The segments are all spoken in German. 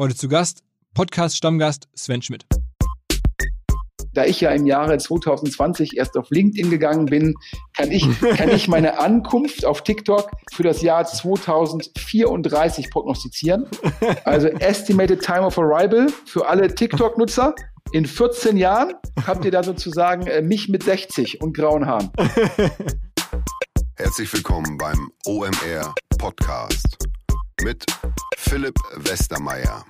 Heute zu Gast, Podcast-Stammgast Sven Schmidt. Da ich ja im Jahre 2020 erst auf LinkedIn gegangen bin, kann ich, kann ich meine Ankunft auf TikTok für das Jahr 2034 prognostizieren. Also Estimated Time of Arrival für alle TikTok-Nutzer. In 14 Jahren habt ihr da sozusagen äh, mich mit 60 und grauen Haaren. Herzlich willkommen beim OMR Podcast mit Philipp Westermeier.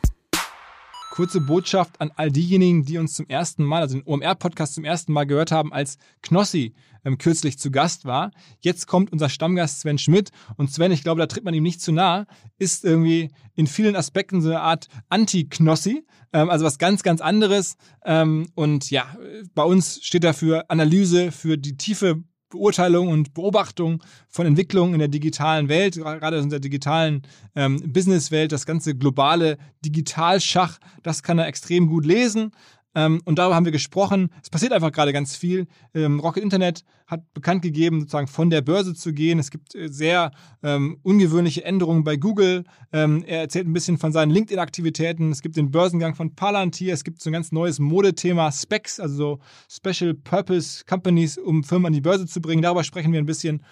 Kurze Botschaft an all diejenigen, die uns zum ersten Mal, also den OMR-Podcast zum ersten Mal gehört haben, als Knossi ähm, kürzlich zu Gast war. Jetzt kommt unser Stammgast Sven Schmidt. Und Sven, ich glaube, da tritt man ihm nicht zu nah, ist irgendwie in vielen Aspekten so eine Art Anti-Knossi, ähm, also was ganz, ganz anderes. Ähm, und ja, bei uns steht dafür Analyse, für die tiefe Beurteilung und Beobachtung von Entwicklungen in der digitalen Welt, gerade in der digitalen ähm, Businesswelt, das ganze globale Digitalschach, das kann er extrem gut lesen. Ähm, und darüber haben wir gesprochen. Es passiert einfach gerade ganz viel. Ähm, Rocket Internet hat bekannt gegeben, sozusagen von der Börse zu gehen. Es gibt äh, sehr ähm, ungewöhnliche Änderungen bei Google. Ähm, er erzählt ein bisschen von seinen LinkedIn-Aktivitäten. Es gibt den Börsengang von Palantir. Es gibt so ein ganz neues Modethema Specs, also so Special Purpose Companies, um Firmen an die Börse zu bringen. Darüber sprechen wir ein bisschen.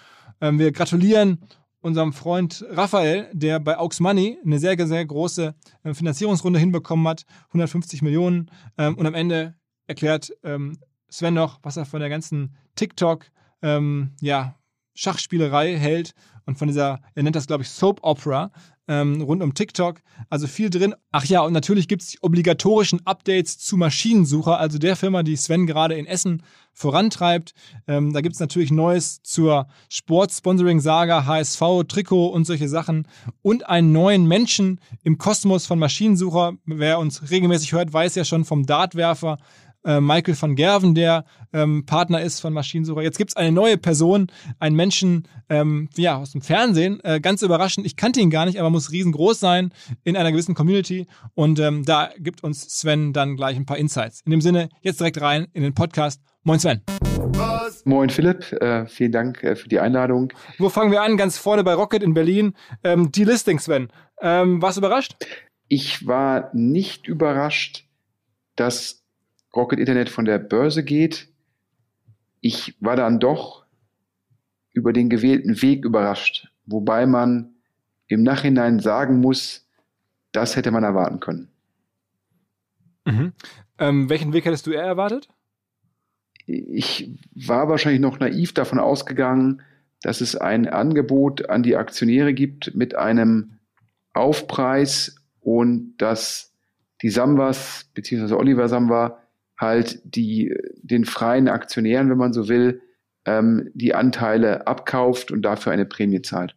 Ähm, wir gratulieren unserem Freund Raphael, der bei Aux Money eine sehr, sehr große äh, Finanzierungsrunde hinbekommen hat, 150 Millionen. Ähm, und am Ende erklärt ähm, Sven noch, was er von der ganzen TikTok, ähm, ja, Schachspielerei hält und von dieser, er nennt das, glaube ich, Soap Opera ähm, rund um TikTok. Also viel drin. Ach ja, und natürlich gibt es die obligatorischen Updates zu Maschinensucher, also der Firma, die Sven gerade in Essen vorantreibt. Ähm, da gibt es natürlich Neues zur Sportsponsoring-Saga, HSV, Trikot und solche Sachen. Und einen neuen Menschen im Kosmos von Maschinensucher. Wer uns regelmäßig hört, weiß ja schon vom Dartwerfer äh, Michael van Gerven, der ähm, Partner ist von Maschinensucher. Jetzt gibt es eine neue Person, einen Menschen ähm, ja, aus dem Fernsehen. Äh, ganz überraschend, ich kannte ihn gar nicht, aber muss riesengroß sein in einer gewissen Community. Und ähm, da gibt uns Sven dann gleich ein paar Insights. In dem Sinne, jetzt direkt rein in den Podcast. Moin Sven. Moin Philipp, äh, vielen Dank äh, für die Einladung. Wo fangen wir an? Ganz vorne bei Rocket in Berlin. Ähm, die Listing, Sven. Ähm, warst du überrascht? Ich war nicht überrascht, dass Rocket Internet von der Börse geht. Ich war dann doch über den gewählten Weg überrascht, wobei man im Nachhinein sagen muss, das hätte man erwarten können. Mhm. Ähm, welchen Weg hättest du eher erwartet? Ich war wahrscheinlich noch naiv davon ausgegangen, dass es ein Angebot an die Aktionäre gibt mit einem Aufpreis und dass die Samwas bzw. Oliver Samwa halt die, den freien Aktionären, wenn man so will, ähm, die Anteile abkauft und dafür eine Prämie zahlt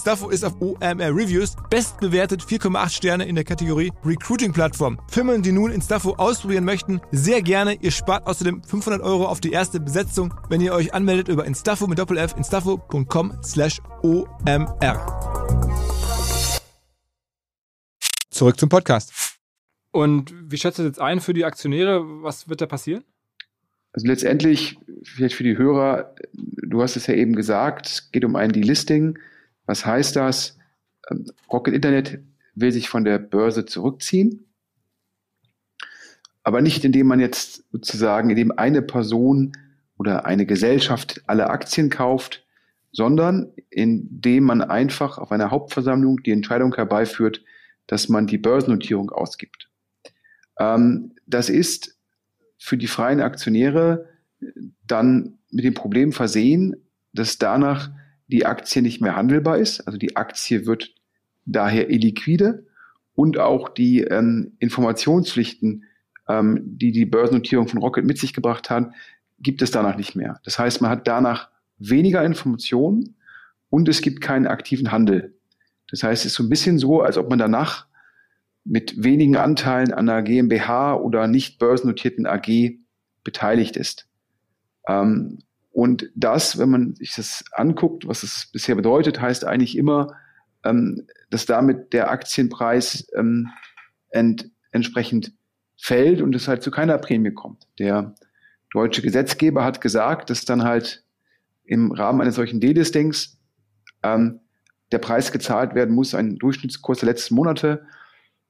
Instafo ist auf OMR Reviews bestbewertet 4,8 Sterne in der Kategorie Recruiting Plattform. Firmen, die nun Instafo ausprobieren möchten, sehr gerne. Ihr spart außerdem 500 Euro auf die erste Besetzung, wenn ihr euch anmeldet über Instafo mit Doppel-F instafo.com slash OMR. Zurück zum Podcast. Und wie schätzt du das jetzt ein für die Aktionäre? Was wird da passieren? Also letztendlich, vielleicht für die Hörer, du hast es ja eben gesagt, es geht um ein Delisting. Was heißt das? Ähm, Rocket Internet will sich von der Börse zurückziehen. aber nicht indem man jetzt sozusagen, indem eine Person oder eine Gesellschaft alle Aktien kauft, sondern indem man einfach auf einer Hauptversammlung die Entscheidung herbeiführt, dass man die Börsennotierung ausgibt. Ähm, das ist für die freien Aktionäre dann mit dem Problem versehen, dass danach die Aktie nicht mehr handelbar ist. Also die Aktie wird daher illiquide und auch die ähm, Informationspflichten, ähm, die die Börsennotierung von Rocket mit sich gebracht hat, gibt es danach nicht mehr. Das heißt, man hat danach weniger Informationen und es gibt keinen aktiven Handel. Das heißt, es ist so ein bisschen so, als ob man danach mit wenigen Anteilen an einer GmbH oder nicht börsennotierten AG beteiligt ist. Ähm, und das, wenn man sich das anguckt, was es bisher bedeutet, heißt eigentlich immer, ähm, dass damit der Aktienpreis ähm, ent, entsprechend fällt und es halt zu keiner Prämie kommt. Der deutsche Gesetzgeber hat gesagt, dass dann halt im Rahmen eines solchen Delistings ähm, der Preis gezahlt werden muss, ein Durchschnittskurs der letzten Monate.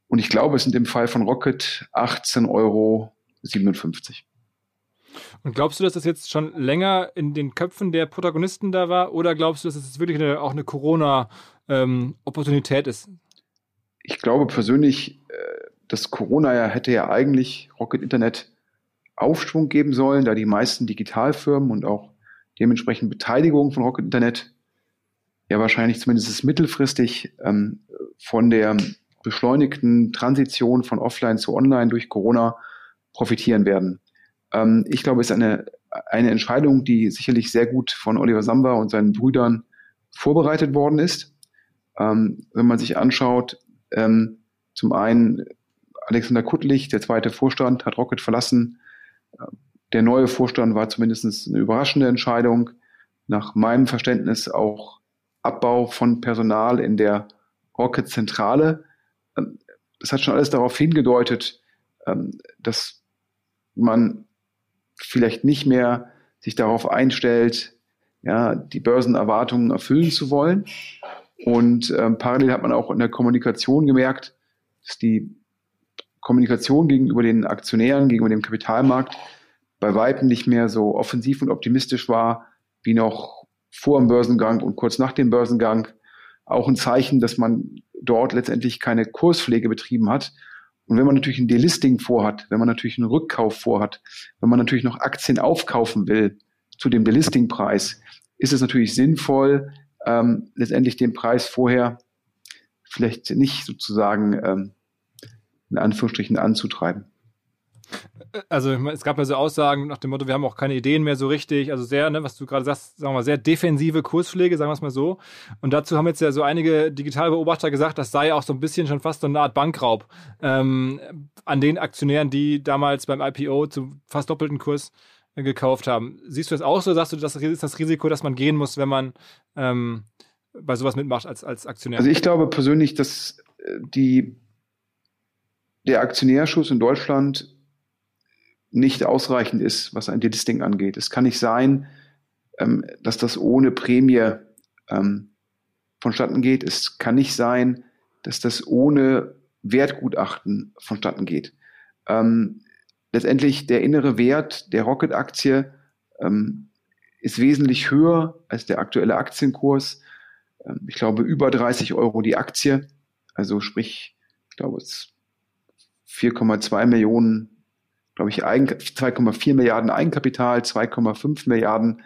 Und ich glaube, es sind im Fall von Rocket 18,57 Euro. Und glaubst du, dass das jetzt schon länger in den Köpfen der Protagonisten da war? Oder glaubst du, dass es das wirklich eine, auch eine Corona-Opportunität ähm, ist? Ich glaube persönlich, äh, dass Corona ja hätte ja eigentlich Rocket Internet Aufschwung geben sollen, da die meisten Digitalfirmen und auch dementsprechend Beteiligung von Rocket Internet ja wahrscheinlich zumindest mittelfristig ähm, von der beschleunigten Transition von Offline zu Online durch Corona profitieren werden. Ähm, ich glaube, es ist eine, eine Entscheidung, die sicherlich sehr gut von Oliver Samba und seinen Brüdern vorbereitet worden ist. Ähm, wenn man sich anschaut, ähm, zum einen Alexander Kuttlich, der zweite Vorstand, hat Rocket verlassen. Der neue Vorstand war zumindest eine überraschende Entscheidung. Nach meinem Verständnis auch Abbau von Personal in der Rocket-Zentrale. Ähm, das hat schon alles darauf hingedeutet, ähm, dass man vielleicht nicht mehr sich darauf einstellt, ja, die Börsenerwartungen erfüllen zu wollen. Und ähm, parallel hat man auch in der Kommunikation gemerkt, dass die Kommunikation gegenüber den Aktionären, gegenüber dem Kapitalmarkt bei weitem nicht mehr so offensiv und optimistisch war wie noch vor dem Börsengang und kurz nach dem Börsengang. Auch ein Zeichen, dass man dort letztendlich keine Kurspflege betrieben hat. Und wenn man natürlich ein Delisting vorhat, wenn man natürlich einen Rückkauf vorhat, wenn man natürlich noch Aktien aufkaufen will zu dem Delistingpreis, ist es natürlich sinnvoll, ähm, letztendlich den Preis vorher vielleicht nicht sozusagen ähm, in Anführungsstrichen anzutreiben. Also es gab ja so Aussagen nach dem Motto, wir haben auch keine Ideen mehr so richtig. Also sehr, ne, was du gerade sagst, sagen wir mal, sehr defensive Kurspflege, sagen wir es mal so. Und dazu haben jetzt ja so einige Digitalbeobachter gesagt, das sei auch so ein bisschen schon fast so eine Art Bankraub ähm, an den Aktionären, die damals beim IPO zu fast doppelten Kurs äh, gekauft haben. Siehst du das auch so? Sagst du, das ist das Risiko, dass man gehen muss, wenn man ähm, bei sowas mitmacht als, als Aktionär? Also ich glaube persönlich, dass äh, die der Aktionärschuss in Deutschland nicht ausreichend ist, was ein Delisting angeht. Es kann nicht sein, ähm, dass das ohne Prämie ähm, vonstatten geht. Es kann nicht sein, dass das ohne Wertgutachten vonstatten geht. Ähm, letztendlich der innere Wert der Rocket-Aktie ähm, ist wesentlich höher als der aktuelle Aktienkurs. Ähm, ich glaube über 30 Euro die Aktie. Also sprich, ich glaube es 4,2 Millionen, glaube ich, 2,4 Milliarden Eigenkapital, 2,5 Milliarden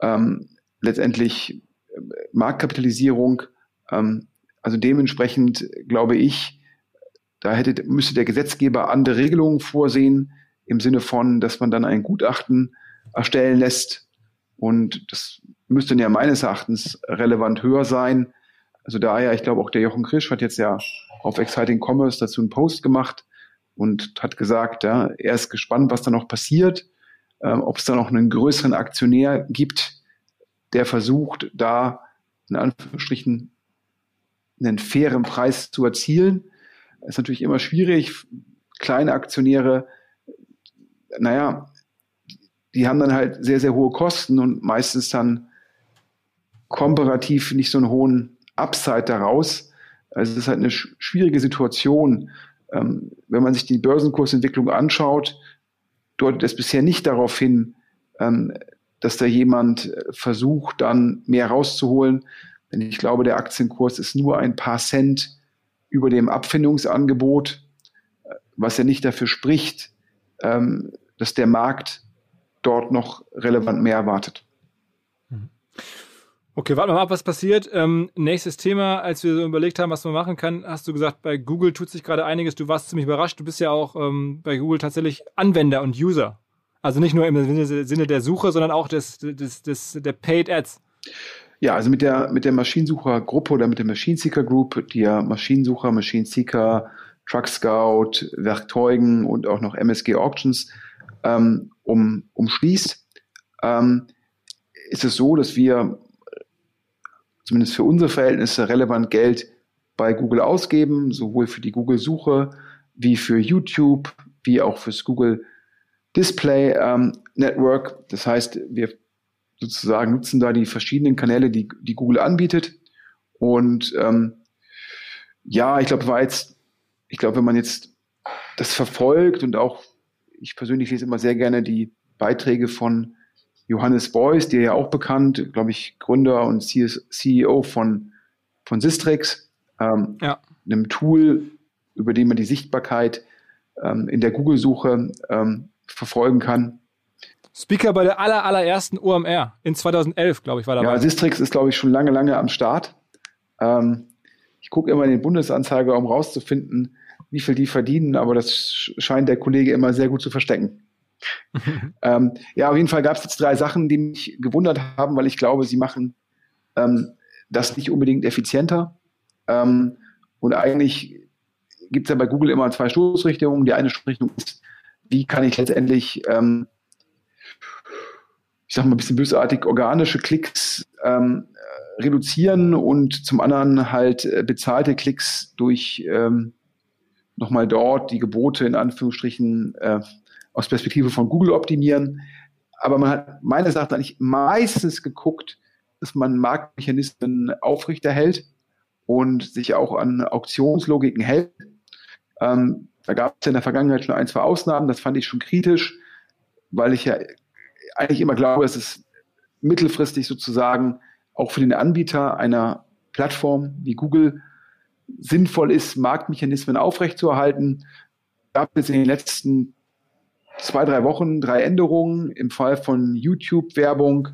ähm, letztendlich äh, Marktkapitalisierung. Ähm, also dementsprechend glaube ich, da hätte, müsste der Gesetzgeber andere Regelungen vorsehen, im Sinne von, dass man dann ein Gutachten erstellen lässt. Und das müsste ja meines Erachtens relevant höher sein. Also daher, ich glaube auch der Jochen Krisch hat jetzt ja auf Exciting Commerce dazu einen Post gemacht, und hat gesagt, ja, er ist gespannt, was da noch passiert, äh, ob es da noch einen größeren Aktionär gibt, der versucht, da in Anführungsstrichen einen fairen Preis zu erzielen. Das ist natürlich immer schwierig. Kleine Aktionäre, naja, die haben dann halt sehr, sehr hohe Kosten und meistens dann komparativ nicht so einen hohen Upside daraus. Also es ist halt eine schwierige Situation, Ähm, wenn man sich die Börsenkursentwicklung anschaut, deutet es bisher nicht darauf hin, ähm, dass da jemand versucht, dann mehr rauszuholen. Denn ich glaube, der Aktienkurs ist nur ein paar Cent über dem Abfindungsangebot, was ja nicht dafür spricht, ähm, dass der Markt dort noch relevant mehr erwartet. Okay, warten wir mal ab, was passiert. Ähm, nächstes Thema, als wir so überlegt haben, was man machen kann, hast du gesagt, bei Google tut sich gerade einiges. Du warst ziemlich überrascht. Du bist ja auch ähm, bei Google tatsächlich Anwender und User. Also nicht nur im Sinne der Suche, sondern auch des, des, des, der Paid Ads. Ja, also mit der, mit der Maschinensucher-Gruppe oder mit der Machine Seeker Group, die ja Maschinensucher, Machine Seeker, Truck Scout, Werkzeugen und auch noch MSG Auctions ähm, um, umschließt, ähm, ist es so, dass wir zumindest für unsere Verhältnisse relevant Geld bei Google ausgeben, sowohl für die Google-Suche wie für YouTube, wie auch fürs Google Display ähm, Network. Das heißt, wir sozusagen nutzen da die verschiedenen Kanäle, die, die Google anbietet. Und ähm, ja, ich glaube, war jetzt, ich glaube, wenn man jetzt das verfolgt und auch ich persönlich lese immer sehr gerne die Beiträge von Johannes Beuys, der ja auch bekannt, glaube ich, Gründer und CEO von, von Sistrix, ähm, ja. einem Tool, über den man die Sichtbarkeit ähm, in der Google-Suche ähm, verfolgen kann. Speaker bei der aller, allerersten OMR in 2011, glaube ich, war dabei. Ja, Sistrix ist, glaube ich, schon lange, lange am Start. Ähm, ich gucke immer in den Bundesanzeiger, um rauszufinden, wie viel die verdienen, aber das scheint der Kollege immer sehr gut zu verstecken. ähm, ja, auf jeden Fall gab es jetzt drei Sachen, die mich gewundert haben, weil ich glaube, sie machen ähm, das nicht unbedingt effizienter. Ähm, und eigentlich gibt es ja bei Google immer zwei Stoßrichtungen. Die eine Stoßrichtung ist, wie kann ich letztendlich, ähm, ich sag mal ein bisschen bösartig, organische Klicks ähm, reduzieren und zum anderen halt äh, bezahlte Klicks durch ähm, nochmal dort die Gebote in Anführungsstrichen äh, aus Perspektive von Google optimieren. Aber man hat meines Erachtens eigentlich meistens geguckt, dass man Marktmechanismen aufrechterhält und sich auch an Auktionslogiken hält. Ähm, da gab es in der Vergangenheit schon ein, zwei Ausnahmen, das fand ich schon kritisch, weil ich ja eigentlich immer glaube, dass es mittelfristig sozusagen auch für den Anbieter einer Plattform wie Google sinnvoll ist, Marktmechanismen aufrechtzuerhalten. Gab es in den letzten zwei, drei Wochen drei Änderungen. Im Fall von YouTube-Werbung,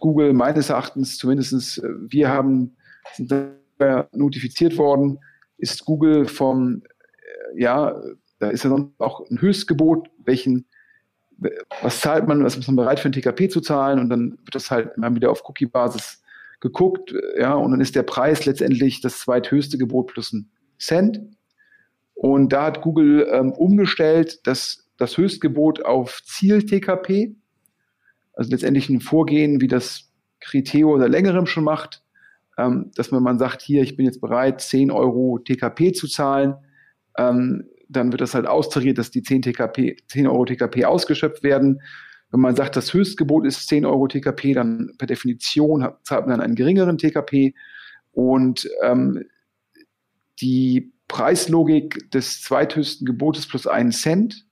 Google meines Erachtens zumindest, äh, wir haben sind notifiziert worden, ist Google vom, äh, ja, da ist ja auch ein Höchstgebot, welchen, was zahlt man, was ist man bereit für ein TKP zu zahlen und dann wird das halt immer wieder auf Cookie-Basis geguckt, ja, und dann ist der Preis letztendlich das zweithöchste Gebot plus ein Cent. Und da hat Google ähm, umgestellt, dass das Höchstgebot auf Ziel-TKP, also letztendlich ein Vorgehen, wie das Criteo oder längerem schon macht, ähm, dass man, man sagt, hier, ich bin jetzt bereit, 10 Euro TKP zu zahlen, ähm, dann wird das halt austariert, dass die 10, TKP, 10 Euro TKP ausgeschöpft werden. Wenn man sagt, das Höchstgebot ist 10 Euro TKP, dann per Definition zahlt man dann einen geringeren TKP. Und ähm, die Preislogik des zweithöchsten Gebotes plus einen Cent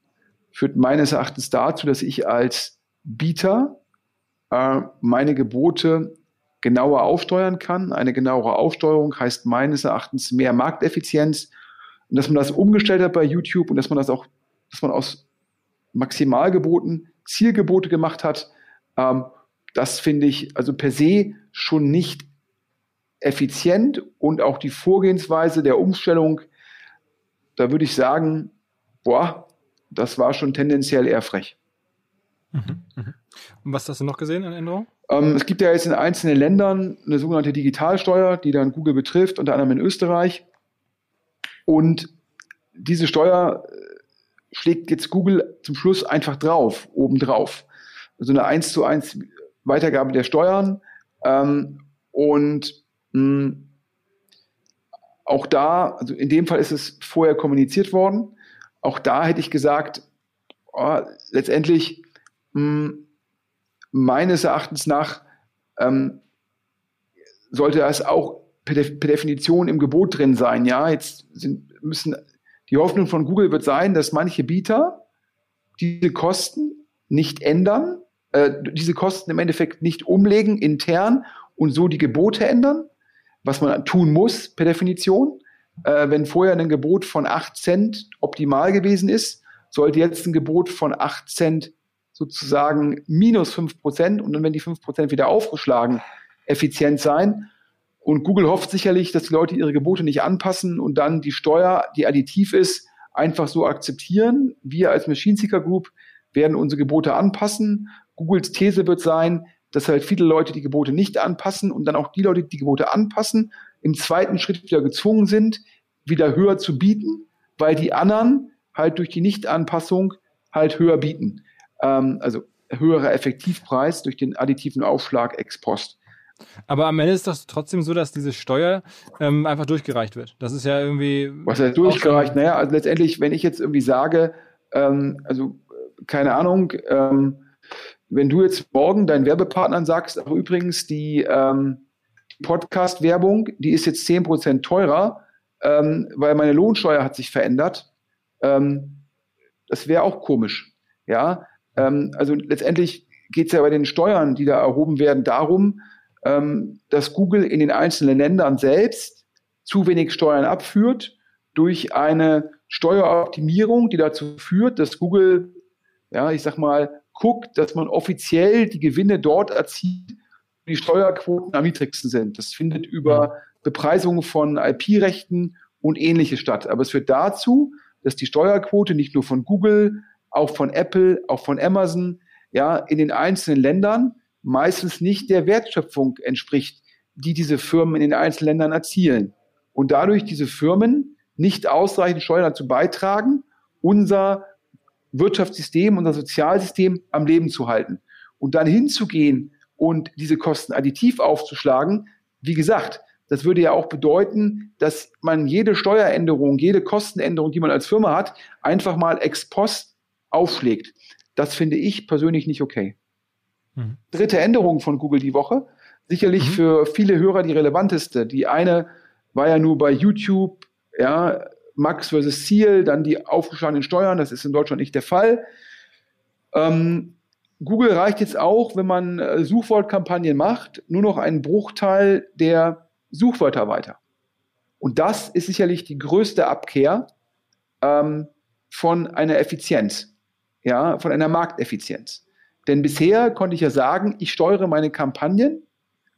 führt meines Erachtens dazu, dass ich als Bieter äh, meine Gebote genauer aufsteuern kann. Eine genauere Aufsteuerung heißt meines Erachtens mehr Markteffizienz. Und dass man das umgestellt hat bei YouTube und dass man das auch, dass man aus Maximalgeboten Zielgebote gemacht hat, ähm, das finde ich also per se schon nicht effizient und auch die Vorgehensweise der Umstellung, da würde ich sagen, boah, das war schon tendenziell eher frech. Mhm, mhm. Und was hast du noch gesehen an Änderungen? Ähm, es gibt ja jetzt in einzelnen Ländern eine sogenannte Digitalsteuer, die dann Google betrifft, unter anderem in Österreich. Und diese Steuer schlägt jetzt Google zum Schluss einfach drauf, obendrauf. Also eine 1 zu 1 Weitergabe der Steuern. Ähm, und mh, auch da, also in dem Fall ist es vorher kommuniziert worden. Auch da hätte ich gesagt, oh, letztendlich mh, hm, meines Erachtens nach ähm, sollte das auch per, per, Definition im Gebot drin sein. Ja, jetzt sind, müssen Die Hoffnung von Google wird sein, dass manche Bieter diese Kosten nicht ändern, äh, diese Kosten im Endeffekt nicht umlegen intern und so die Gebote ändern, was man tun muss per Definition. Äh, wenn vorher ein Gebot von 8 Cent optimal gewesen ist, sollte jetzt ein Gebot von 8 Cent sozusagen minus 5 Prozent und dann, wenn die 5 Prozent wieder aufgeschlagen, effizient sein. Und Google hofft sicherlich, dass die Leute ihre Gebote nicht anpassen und dann die Steuer, die additiv ist, einfach so akzeptieren. Wir als Machine Seeker Group werden unsere Gebote anpassen. Googles These wird sein, dass halt viele Leute die Gebote nicht anpassen und dann auch die Leute, die die Gebote anpassen, im zweiten Schritt wieder gezwungen sind, wieder höher zu bieten, weil die anderen halt durch die Nichtanpassung halt höher bieten. Ähm, also höherer Effektivpreis durch den additiven Aufschlag ex post. Aber am Ende ist das trotzdem so, dass diese Steuer ähm, einfach durchgereicht wird. Das ist ja irgendwie. Was heißt durchgereicht? Naja, also letztendlich, wenn ich jetzt irgendwie sage, ähm, also keine Ahnung, ähm, wenn du jetzt morgen deinen Werbepartnern sagst, ach übrigens, die ähm, Podcast-Werbung, die ist jetzt 10% teurer, ähm, weil meine Lohnsteuer hat sich verändert, ähm, das wäre auch komisch. Ja, ähm, also letztendlich geht es ja bei den Steuern, die da erhoben werden, darum, ähm, dass Google in den einzelnen Ländern selbst zu wenig Steuern abführt durch eine Steueroptimierung, die dazu führt, dass Google, ja, ich sag mal, guckt, dass man offiziell die Gewinne dort erzielt, die Steuerquoten am niedrigsten sind. Das findet über Bepreisung von IP-Rechten und ähnliches statt. Aber es führt dazu, dass die Steuerquote nicht nur von Google, auch von Apple, auch von Amazon, ja, in den einzelnen Ländern meistens nicht der Wertschöpfung entspricht, die diese Firmen in den einzelnen Ländern erzielen. Und dadurch diese Firmen nicht ausreichend Steuern dazu beitragen, unser Wirtschaftssystem, unser Sozialsystem am Leben zu halten. Und dann hinzugehen und diese Kosten additiv aufzuschlagen, wie gesagt, das würde ja auch bedeuten, dass man jede Steueränderung, jede Kostenänderung, die man als Firma hat, einfach mal ex post aufschlägt. Das finde ich persönlich nicht okay. Mhm. Dritte Änderung von Google die Woche. Sicherlich mhm. für viele Hörer die relevanteste. Die eine war ja nur bei YouTube, ja, Max versus Ziel, dann die aufgeschlagenen Steuern. Das ist in Deutschland nicht der Fall. Ähm, Google reicht jetzt auch, wenn man äh, Suchwortkampagnen macht, nur noch einen Bruchteil der Suchwörter weiter. Und das ist sicherlich die größte Abkehr ähm, von einer Effizienz, ja, von einer Markteffizienz. Denn bisher konnte ich ja sagen, ich steuere meine Kampagnen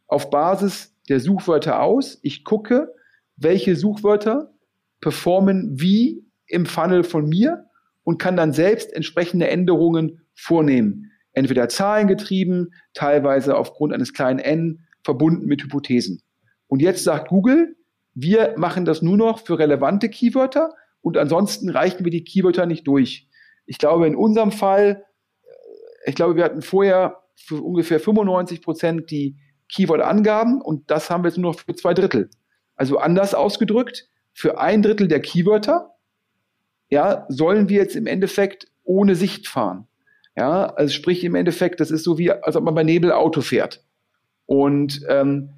auf Basis der Suchwörter aus. Ich gucke, welche Suchwörter performen wie im Funnel von mir und kann dann selbst entsprechende Änderungen vornehmen. Entweder zahlengetrieben, teilweise aufgrund eines kleinen n verbunden mit Hypothesen. Und jetzt sagt Google, wir machen das nur noch für relevante Keywörter und ansonsten reichen wir die Keywörter nicht durch. Ich glaube, in unserem Fall ich glaube, wir hatten vorher für ungefähr 95 Prozent die Keyword-Angaben und das haben wir jetzt nur noch für zwei Drittel. Also anders ausgedrückt, für ein Drittel der Keywörter, ja, sollen wir jetzt im Endeffekt ohne Sicht fahren. Ja, also sprich im Endeffekt, das ist so wie, als ob man bei Nebel Auto fährt. Und ähm,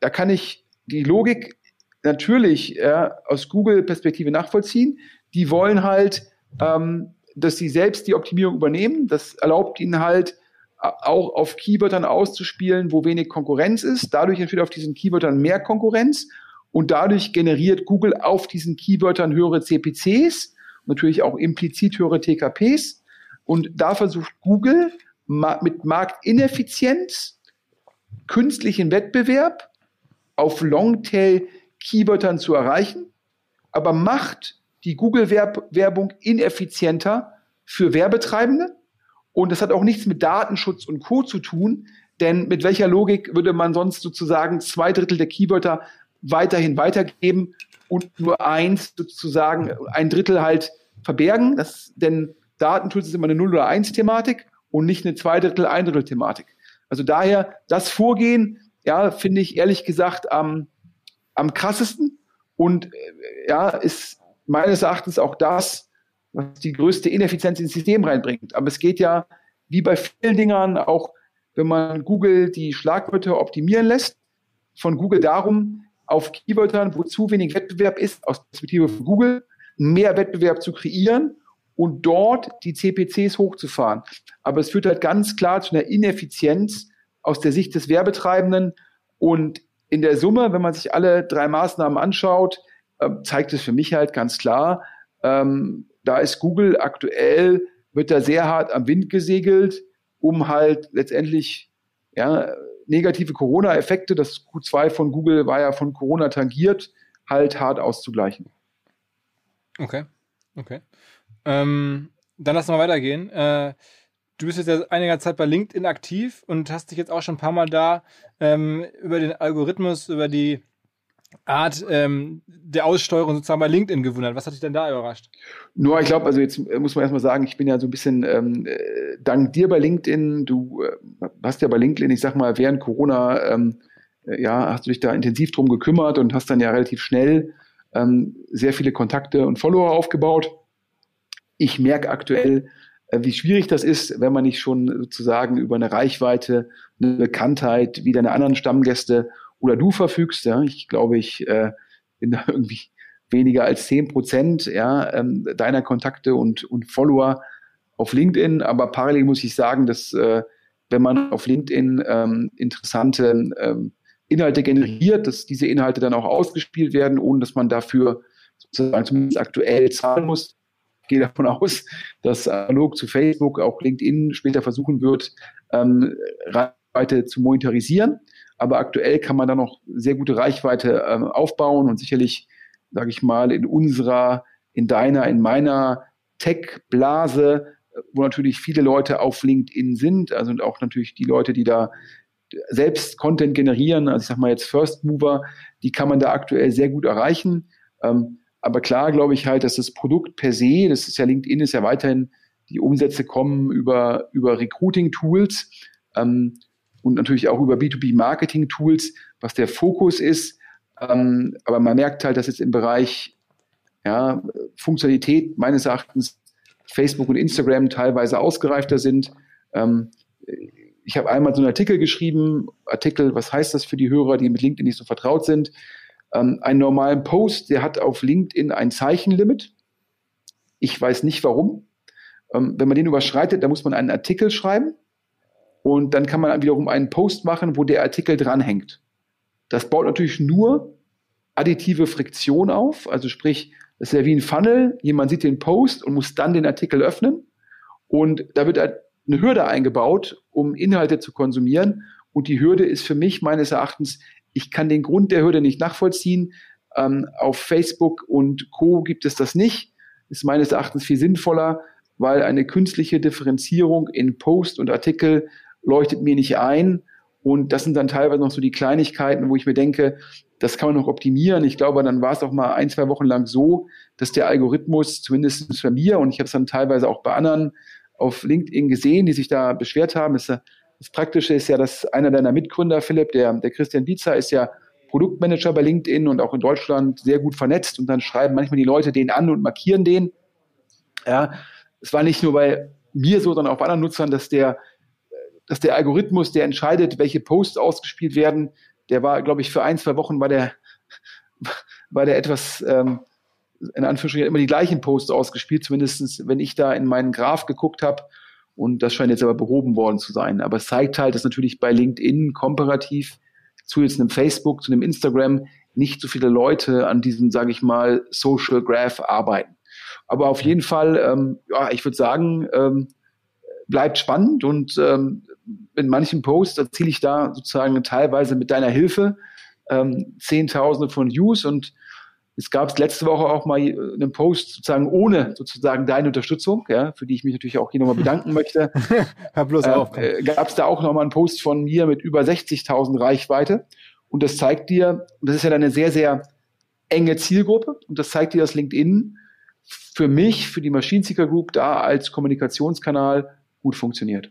da kann ich die Logik natürlich ja, aus Google-Perspektive nachvollziehen. Die wollen halt ähm, dass sie selbst die Optimierung übernehmen. Das erlaubt ihnen halt auch auf Keywörtern auszuspielen, wo wenig Konkurrenz ist. Dadurch entsteht auf diesen Keywörtern mehr Konkurrenz und dadurch generiert Google auf diesen Keywörtern höhere CPCs, natürlich auch implizit höhere TKPs. Und da versucht Google mit Marktineffizienz, künstlichen Wettbewerb auf Longtail-Keywörtern zu erreichen, aber macht die Google-Werbung ineffizienter für Werbetreibende. Und das hat auch nichts mit Datenschutz und Co. zu tun, denn mit welcher Logik würde man sonst sozusagen zwei Drittel der Keywörter weiterhin weitergeben und nur eins sozusagen, ein Drittel halt verbergen? Das, denn Datenschutz ist immer eine Null- oder Eins-Thematik und nicht eine Zwei Drittel, ein Drittel-Thematik. Also daher das Vorgehen, ja, finde ich ehrlich gesagt am, am krassesten und äh, ja, ist meines Erachtens auch das, was die größte Ineffizienz ins System reinbringt. Aber es geht ja, wie bei vielen Dingern, auch wenn man Google die Schlagwörter optimieren lässt, von Google darum, auf Keywörtern, wo zu wenig Wettbewerb ist, aus Perspektive von Google, mehr Wettbewerb zu kreieren und dort die CPCs hochzufahren. Aber es führt halt ganz klar zu einer Ineffizienz aus der Sicht des Werbetreibenden und in der Summe, wenn man sich alle drei Maßnahmen anschaut, äh, zeigt es für mich halt ganz klar, ähm, da ist Google aktuell, wird da sehr hart am Wind gesegelt, um halt letztendlich ja, negative Corona-Effekte, das Q2 von Google war ja von Corona tangiert, halt hart auszugleichen. Okay, okay. Ähm, dann lass mal weitergehen. Äh, du bist jetzt ja einiger Zeit bei LinkedIn aktiv und hast dich jetzt auch schon ein paar Mal da ähm, über den Algorithmus, über die Art ähm, der Aussteuerung sozusagen bei LinkedIn gewundert. Was hat dich denn da überrascht? Nur, ich glaube, also jetzt muss man erstmal sagen, ich bin ja so ein bisschen ähm, äh, dank dir bei LinkedIn, du äh, hast ja bei LinkedIn, ich sag mal, während Corona, ähm, äh, ja, hast du dich da intensiv drum gekümmert und hast dann ja relativ schnell ähm, sehr viele Kontakte und Follower aufgebaut. Ich merke aktuell, äh, wie schwierig das ist, wenn man nicht schon sozusagen über eine Reichweite, eine Bekanntheit wie deine anderen Stammgäste oder du verfügst. Ja, ich glaube, ich äh, bin da irgendwie weniger als zehn Prozent ja, ähm, deiner Kontakte und, und Follower auf LinkedIn. Aber parallel muss ich sagen, dass äh, wenn man auf LinkedIn ähm, interessante ähm, Inhalte generiert, dass diese Inhalte dann auch ausgespielt werden, ohne dass man dafür sozusagen zumindest aktuell zahlen muss. Gehe davon aus, dass analog zu Facebook auch LinkedIn später versuchen wird, ähm, Reichweite zu monetarisieren. Aber aktuell kann man da noch sehr gute Reichweite ähm, aufbauen und sicherlich, sage ich mal, in unserer, in deiner, in meiner Tech-Blase, wo natürlich viele Leute auf LinkedIn sind, also auch natürlich die Leute, die da selbst Content generieren, also ich sag mal jetzt First Mover, die kann man da aktuell sehr gut erreichen. Ähm, aber klar glaube ich halt, dass das Produkt per se, das ist ja LinkedIn, ist ja weiterhin, die Umsätze kommen über, über Recruiting-Tools. Ähm, und natürlich auch über B2B-Marketing-Tools, was der Fokus ist. Ähm, aber man merkt halt, dass jetzt im Bereich ja, Funktionalität meines Erachtens Facebook und Instagram teilweise ausgereifter sind. Ähm, ich habe einmal so einen Artikel geschrieben, Artikel, was heißt das für die Hörer, die mit LinkedIn nicht so vertraut sind? Ähm, einen normalen Post, der hat auf LinkedIn ein Zeichenlimit. Ich weiß nicht warum. Ähm, wenn man den überschreitet, dann muss man einen Artikel schreiben. Und dann kann man wiederum einen Post machen, wo der Artikel dranhängt. Das baut natürlich nur additive Friktion auf. Also sprich, das ist ja wie ein Funnel. Jemand sieht den Post und muss dann den Artikel öffnen. Und da wird eine Hürde eingebaut, um Inhalte zu konsumieren. Und die Hürde ist für mich meines Erachtens, ich kann den Grund der Hürde nicht nachvollziehen. Ähm, auf Facebook und Co. gibt es das nicht. Ist meines Erachtens viel sinnvoller, weil eine künstliche Differenzierung in Post und Artikel leuchtet mir nicht ein. Und das sind dann teilweise noch so die Kleinigkeiten, wo ich mir denke, das kann man noch optimieren. Ich glaube, dann war es auch mal ein, zwei Wochen lang so, dass der Algorithmus, zumindest bei mir, und ich habe es dann teilweise auch bei anderen auf LinkedIn gesehen, die sich da beschwert haben. Das, das Praktische ist ja, dass einer deiner Mitgründer, Philipp, der, der Christian Dietzer, ist ja Produktmanager bei LinkedIn und auch in Deutschland sehr gut vernetzt und dann schreiben manchmal die Leute den an und markieren den. Ja, es war nicht nur bei mir so, sondern auch bei anderen Nutzern, dass der dass der Algorithmus, der entscheidet, welche Posts ausgespielt werden, der war, glaube ich, für ein, zwei Wochen war der, war der etwas, ähm, in Anführungsstrichen, immer die gleichen Posts ausgespielt, zumindest wenn ich da in meinen Graph geguckt habe. Und das scheint jetzt aber behoben worden zu sein. Aber es zeigt halt, dass natürlich bei LinkedIn komparativ zu jetzt einem Facebook, zu einem Instagram nicht so viele Leute an diesem, sage ich mal, Social Graph arbeiten. Aber auf jeden Fall, ähm, ja, ich würde sagen, ähm, bleibt spannend und ähm, in manchen Posts erziele ich da sozusagen teilweise mit deiner Hilfe ähm, Zehntausende von Views und es gab letzte Woche auch mal einen Post sozusagen ohne sozusagen deine Unterstützung, ja, für die ich mich natürlich auch hier nochmal bedanken möchte. Hör bloß auf. Äh, gab es da auch nochmal einen Post von mir mit über 60.000 Reichweite und das zeigt dir, und das ist ja eine sehr, sehr enge Zielgruppe und das zeigt dir, dass LinkedIn für mich, für die Machine Seeker Group da als Kommunikationskanal gut funktioniert.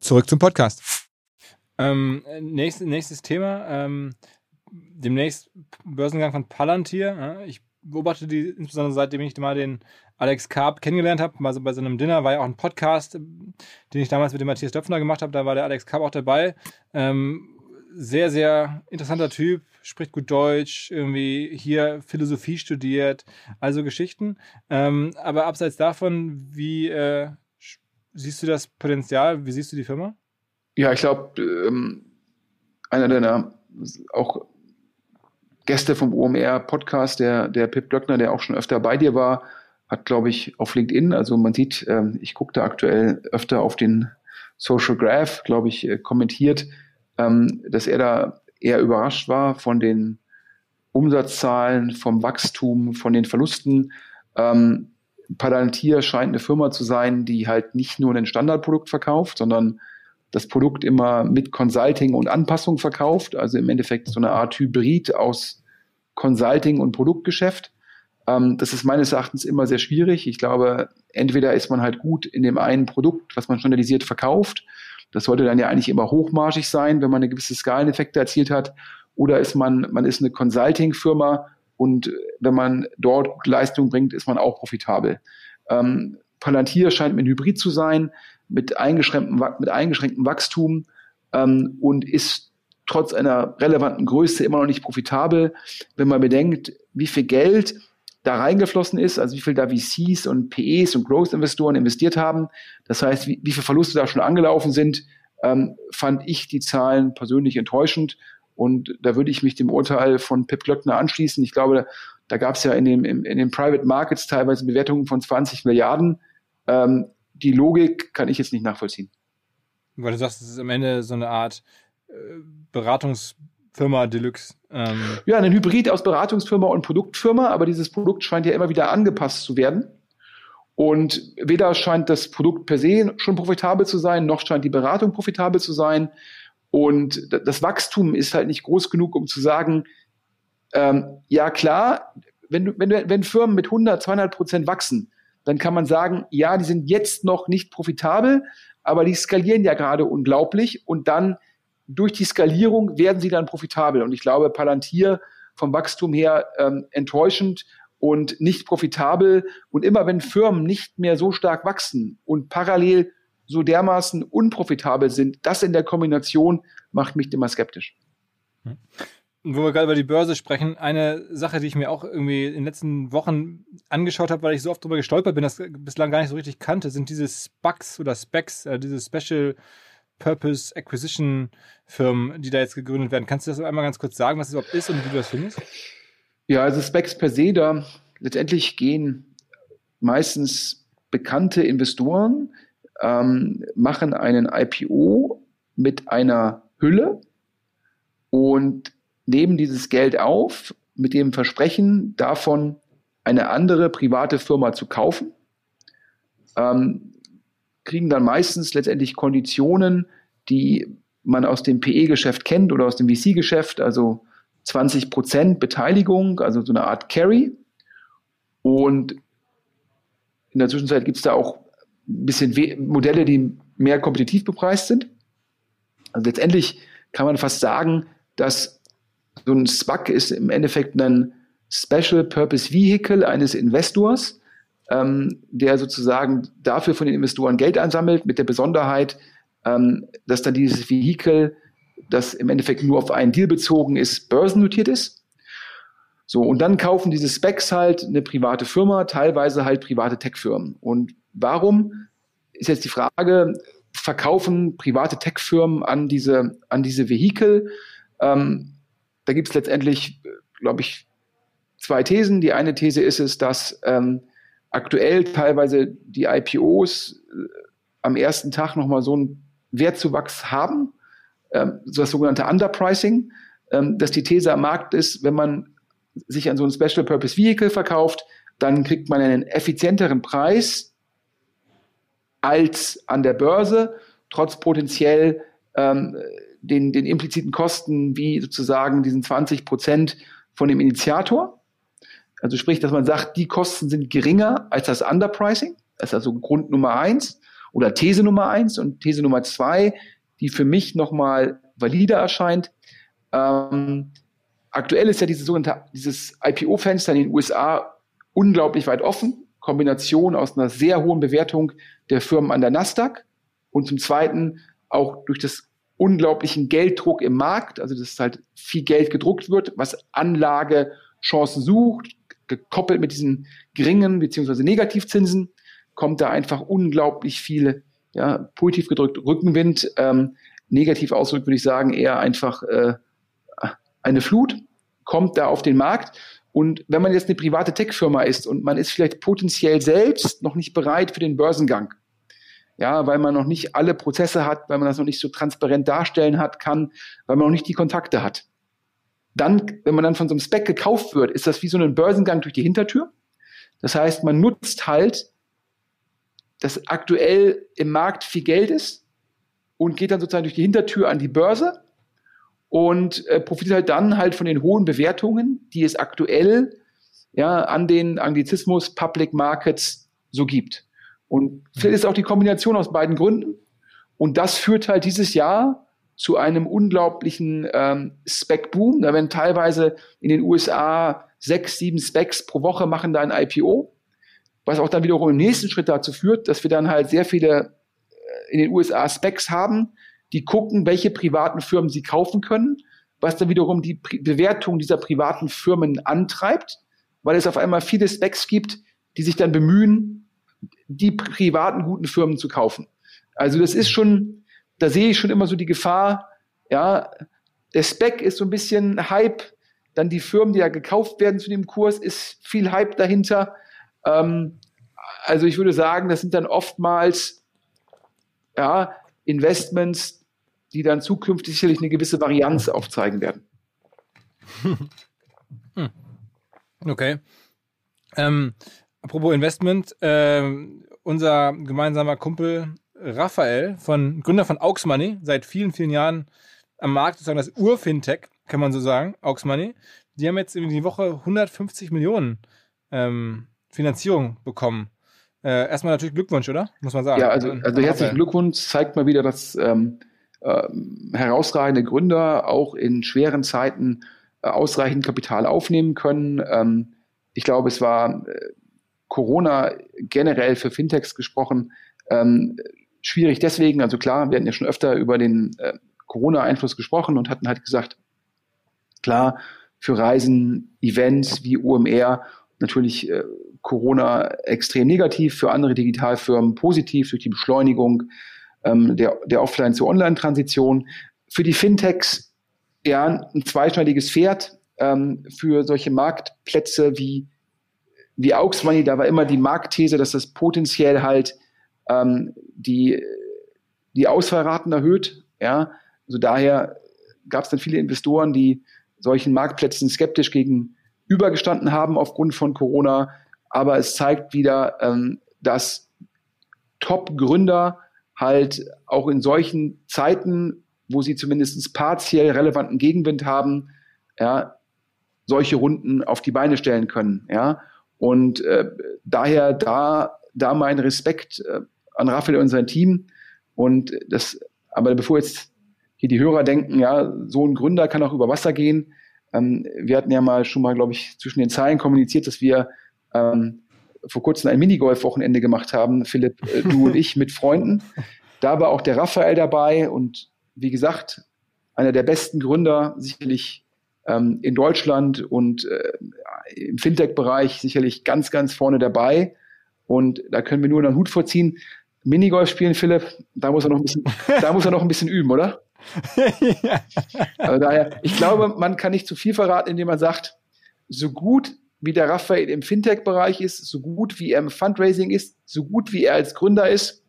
Zurück zum Podcast. Ähm, nächstes, nächstes Thema. Ähm, demnächst Börsengang von Palantir. Ich beobachte die insbesondere seitdem ich mal den Alex Karp kennengelernt habe, mal so bei so einem Dinner, war ja auch ein Podcast, den ich damals mit dem Matthias Döpfner gemacht habe, da war der Alex Karp auch dabei. Ähm, sehr, sehr interessanter Typ, spricht gut Deutsch, irgendwie hier Philosophie studiert, also Geschichten. Ähm, aber abseits davon, wie äh, siehst du das Potenzial? Wie siehst du die Firma? Ja, ich glaube, ähm, einer deiner auch Gäste vom OMR-Podcast, der, der Pip Glöckner, der auch schon öfter bei dir war, hat, glaube ich, auf LinkedIn, also man sieht, ähm, ich gucke da aktuell öfter auf den Social Graph, glaube ich, äh, kommentiert, ähm, dass er da eher überrascht war von den Umsatzzahlen, vom Wachstum, von den Verlusten. Ähm, Palantir scheint eine Firma zu sein, die halt nicht nur ein Standardprodukt verkauft, sondern das Produkt immer mit Consulting und Anpassung verkauft. Also im Endeffekt so eine Art Hybrid aus Consulting und Produktgeschäft. Ähm, das ist meines Erachtens immer sehr schwierig. Ich glaube, entweder ist man halt gut in dem einen Produkt, was man standardisiert verkauft, das sollte dann ja eigentlich immer hochmargig sein, wenn man eine gewisse Skaleneffekte erzielt hat. Oder ist man, man ist eine Consulting-Firma und wenn man dort gute Leistung bringt, ist man auch profitabel. Ähm, Palantir scheint mir ein Hybrid zu sein, mit eingeschränktem, mit eingeschränktem Wachstum ähm, und ist trotz einer relevanten Größe immer noch nicht profitabel. Wenn man bedenkt, wie viel Geld da reingeflossen ist, also wie viel da VCs und PEs und Growth-Investoren investiert haben. Das heißt, wie, wie viele Verluste da schon angelaufen sind, ähm, fand ich die Zahlen persönlich enttäuschend. Und da würde ich mich dem Urteil von Pip Glöckner anschließen. Ich glaube, da, gab es ja in, dem, in, in den Private Markets teilweise Bewertungen von 20 Milliarden. Ähm, die Logik kann ich jetzt nicht nachvollziehen. Weil du sagst, es ist am Ende so eine Art äh, Beratungs- Firma Deluxe. Ähm. Ja, ein Hybrid aus Beratungsfirma und Produktfirma, aber dieses Produkt scheint ja immer wieder angepasst zu werden. Und weder scheint das Produkt per se schon profitabel zu sein, noch scheint die Beratung profitabel zu sein. Und das Wachstum ist halt nicht groß genug, um zu sagen, ähm, ja klar, wenn, wenn, wenn Firmen mit 100, 200 Prozent wachsen, dann kann man sagen, ja, die sind jetzt noch nicht profitabel, aber die skalieren ja gerade unglaublich und dann durch die Skalierung werden sie dann profitabel. Und ich glaube, Palantir vom Wachstum her ähm, enttäuschend und nicht profitabel. Und immer wenn Firmen nicht mehr so stark wachsen und parallel so dermaßen unprofitabel sind, das in der Kombination macht mich immer skeptisch. Wo wir gerade über die Börse sprechen, eine Sache, die ich mir auch irgendwie in den letzten Wochen angeschaut habe, weil ich so oft darüber gestolpert bin, das bislang gar nicht so richtig kannte, sind diese SPACs oder Specs, äh, diese Special Purpose Acquisition Firmen, die da jetzt gegründet werden. Kannst du das einmal ganz kurz sagen, was es überhaupt ist und wie du das findest? Ja, also Specs per se, da letztendlich gehen meistens bekannte Investoren, ähm, machen einen IPO mit einer Hülle und nehmen dieses Geld auf mit dem Versprechen, davon eine andere private Firma zu kaufen. Ähm, kriegen dann meistens letztendlich Konditionen, die man aus dem PE-Geschäft kennt oder aus dem VC-Geschäft, also 20 Prozent Beteiligung, also so eine Art Carry. Und in der Zwischenzeit gibt es da auch ein bisschen Modelle, die mehr kompetitiv bepreist sind. Also letztendlich kann man fast sagen, dass so ein SPAC ist im Endeffekt ein Special Purpose Vehicle eines Investors, ähm, der sozusagen dafür von den Investoren Geld einsammelt, mit der Besonderheit, ähm, dass dann dieses Vehikel, das im Endeffekt nur auf einen Deal bezogen ist, börsennotiert ist. So, und dann kaufen diese Specs halt eine private Firma, teilweise halt private Tech-Firmen. Und warum ist jetzt die Frage, verkaufen private Tech-Firmen an diese, an diese Vehikel? Ähm, da gibt es letztendlich, glaube ich, zwei Thesen. Die eine These ist es, dass ähm, aktuell teilweise die IPOs äh, am ersten Tag nochmal so einen Wertzuwachs haben, ähm, so das sogenannte Underpricing, ähm, dass die These am Markt ist, wenn man sich an so ein Special Purpose Vehicle verkauft, dann kriegt man einen effizienteren Preis als an der Börse, trotz potenziell ähm, den, den impliziten Kosten wie sozusagen diesen 20 Prozent von dem Initiator. Also sprich, dass man sagt, die Kosten sind geringer als das Underpricing. Das ist also Grund Nummer eins oder These Nummer eins und These Nummer zwei, die für mich nochmal valider erscheint. Ähm, aktuell ist ja dieses sogenannte, dieses IPO-Fenster in den USA unglaublich weit offen. Kombination aus einer sehr hohen Bewertung der Firmen an der Nasdaq und zum Zweiten auch durch das unglaublichen Gelddruck im Markt, also dass halt viel Geld gedruckt wird, was Anlagechancen sucht, gekoppelt mit diesen geringen beziehungsweise Negativzinsen, kommt da einfach unglaublich viele, ja, positiv gedrückt Rückenwind, ähm, negativ ausgedrückt würde ich sagen, eher einfach äh, eine Flut kommt da auf den Markt. Und wenn man jetzt eine private Tech-Firma ist und man ist vielleicht potenziell selbst noch nicht bereit für den Börsengang, ja, weil man noch nicht alle Prozesse hat, weil man das noch nicht so transparent darstellen hat, kann, weil man noch nicht die Kontakte hat. Dann, wenn man dann von so einem Spec gekauft wird, ist das wie so ein Börsengang durch die Hintertür. Das heißt, man nutzt halt, dass aktuell im Markt viel Geld ist und geht dann sozusagen durch die Hintertür an die Börse und äh, profitiert halt dann halt von den hohen Bewertungen, die es aktuell ja an den Anglizismus Public Markets so gibt. Und vielleicht ist auch die Kombination aus beiden Gründen. Und das führt halt dieses Jahr zu einem unglaublichen ähm, Spec-Boom. Da werden teilweise in den USA sechs, sieben Specs pro Woche machen da ein IPO, was auch dann wiederum im nächsten Schritt dazu führt, dass wir dann halt sehr viele äh, in den USA Specs haben, die gucken, welche privaten Firmen sie kaufen können, was dann wiederum die Pri Bewertung dieser privaten Firmen antreibt, weil es auf einmal viele Specs gibt, die sich dann bemühen, die privaten guten Firmen zu kaufen. Also das ist schon, da sehe ich schon immer so die Gefahr, ja, der Spec ist so ein bisschen Hype, dann die Firmen, die da gekauft werden zu dem Kurs, ist viel Hype dahinter. Ähm, also ich würde sagen, das sind dann oftmals ja, Investments, die dann zukünftig sicherlich eine gewisse Varianz aufzeigen werden. Hm. Okay. Ähm, apropos Investment, ähm, unser gemeinsamer Kumpel Raphael, von, Gründer von Aux Money, seit vielen, vielen Jahren am Markt, sozusagen das Ur-Fintech, kann man so sagen, Aux Money, die haben jetzt in die Woche 150 Millionen ähm, Finanzierung bekommen. Äh, erstmal natürlich Glückwunsch, oder? Muss man sagen. Ja, also, also herzlichen Glückwunsch, zeigt mal wieder, dass ähm, äh, herausragende Gründer auch in schweren Zeiten äh, ausreichend Kapital aufnehmen können. Ähm, ich glaube, es war äh, Corona generell für Fintechs gesprochen ähm, schwierig deswegen. Also klar, wir hatten ja schon öfter über den äh, Corona-Einfluss gesprochen und hatten halt gesagt, klar, für Reisen, Events wie OMR natürlich äh, Corona extrem negativ, für andere Digitalfirmen positiv durch die Beschleunigung ähm, der, der Offline- zu Online-Transition. Für die Fintechs ja ein zweischneidiges Pferd. Ähm, für solche Marktplätze wie, wie Aux Money, da war immer die Marktthese, dass das potenziell halt ähm, die, die Ausfallraten erhöht. Ja, also daher gab es dann viele Investoren, die solchen Marktplätzen skeptisch gegenübergestanden haben aufgrund von Corona. Aber es zeigt wieder, ähm, dass Top-Gründer halt auch in solchen Zeiten, wo sie zumindest partiell relevanten Gegenwind haben, ja, solche Runden auf die Beine stellen können. Ja. Und äh, daher da, da mein Respekt äh, an Raphael und sein Team. Und das, aber bevor jetzt hier die Hörer denken, ja, so ein Gründer kann auch über Wasser gehen. Ähm, wir hatten ja mal schon mal, glaube ich, zwischen den Zeilen kommuniziert, dass wir ähm, vor kurzem ein Minigolf-Wochenende gemacht haben, Philipp, äh, du und ich mit Freunden. Da war auch der Raphael dabei und wie gesagt, einer der besten Gründer sicherlich ähm, in Deutschland und äh, im Fintech-Bereich sicherlich ganz, ganz vorne dabei. Und da können wir nur einen Hut vorziehen. Minigolf spielen, Philipp, da muss er noch ein bisschen, da muss er noch ein bisschen üben, oder? ja. Also daher, ich glaube, man kann nicht zu viel verraten, indem man sagt, so gut wie der Raphael im Fintech-Bereich ist, so gut wie er im Fundraising ist, so gut wie er als Gründer ist,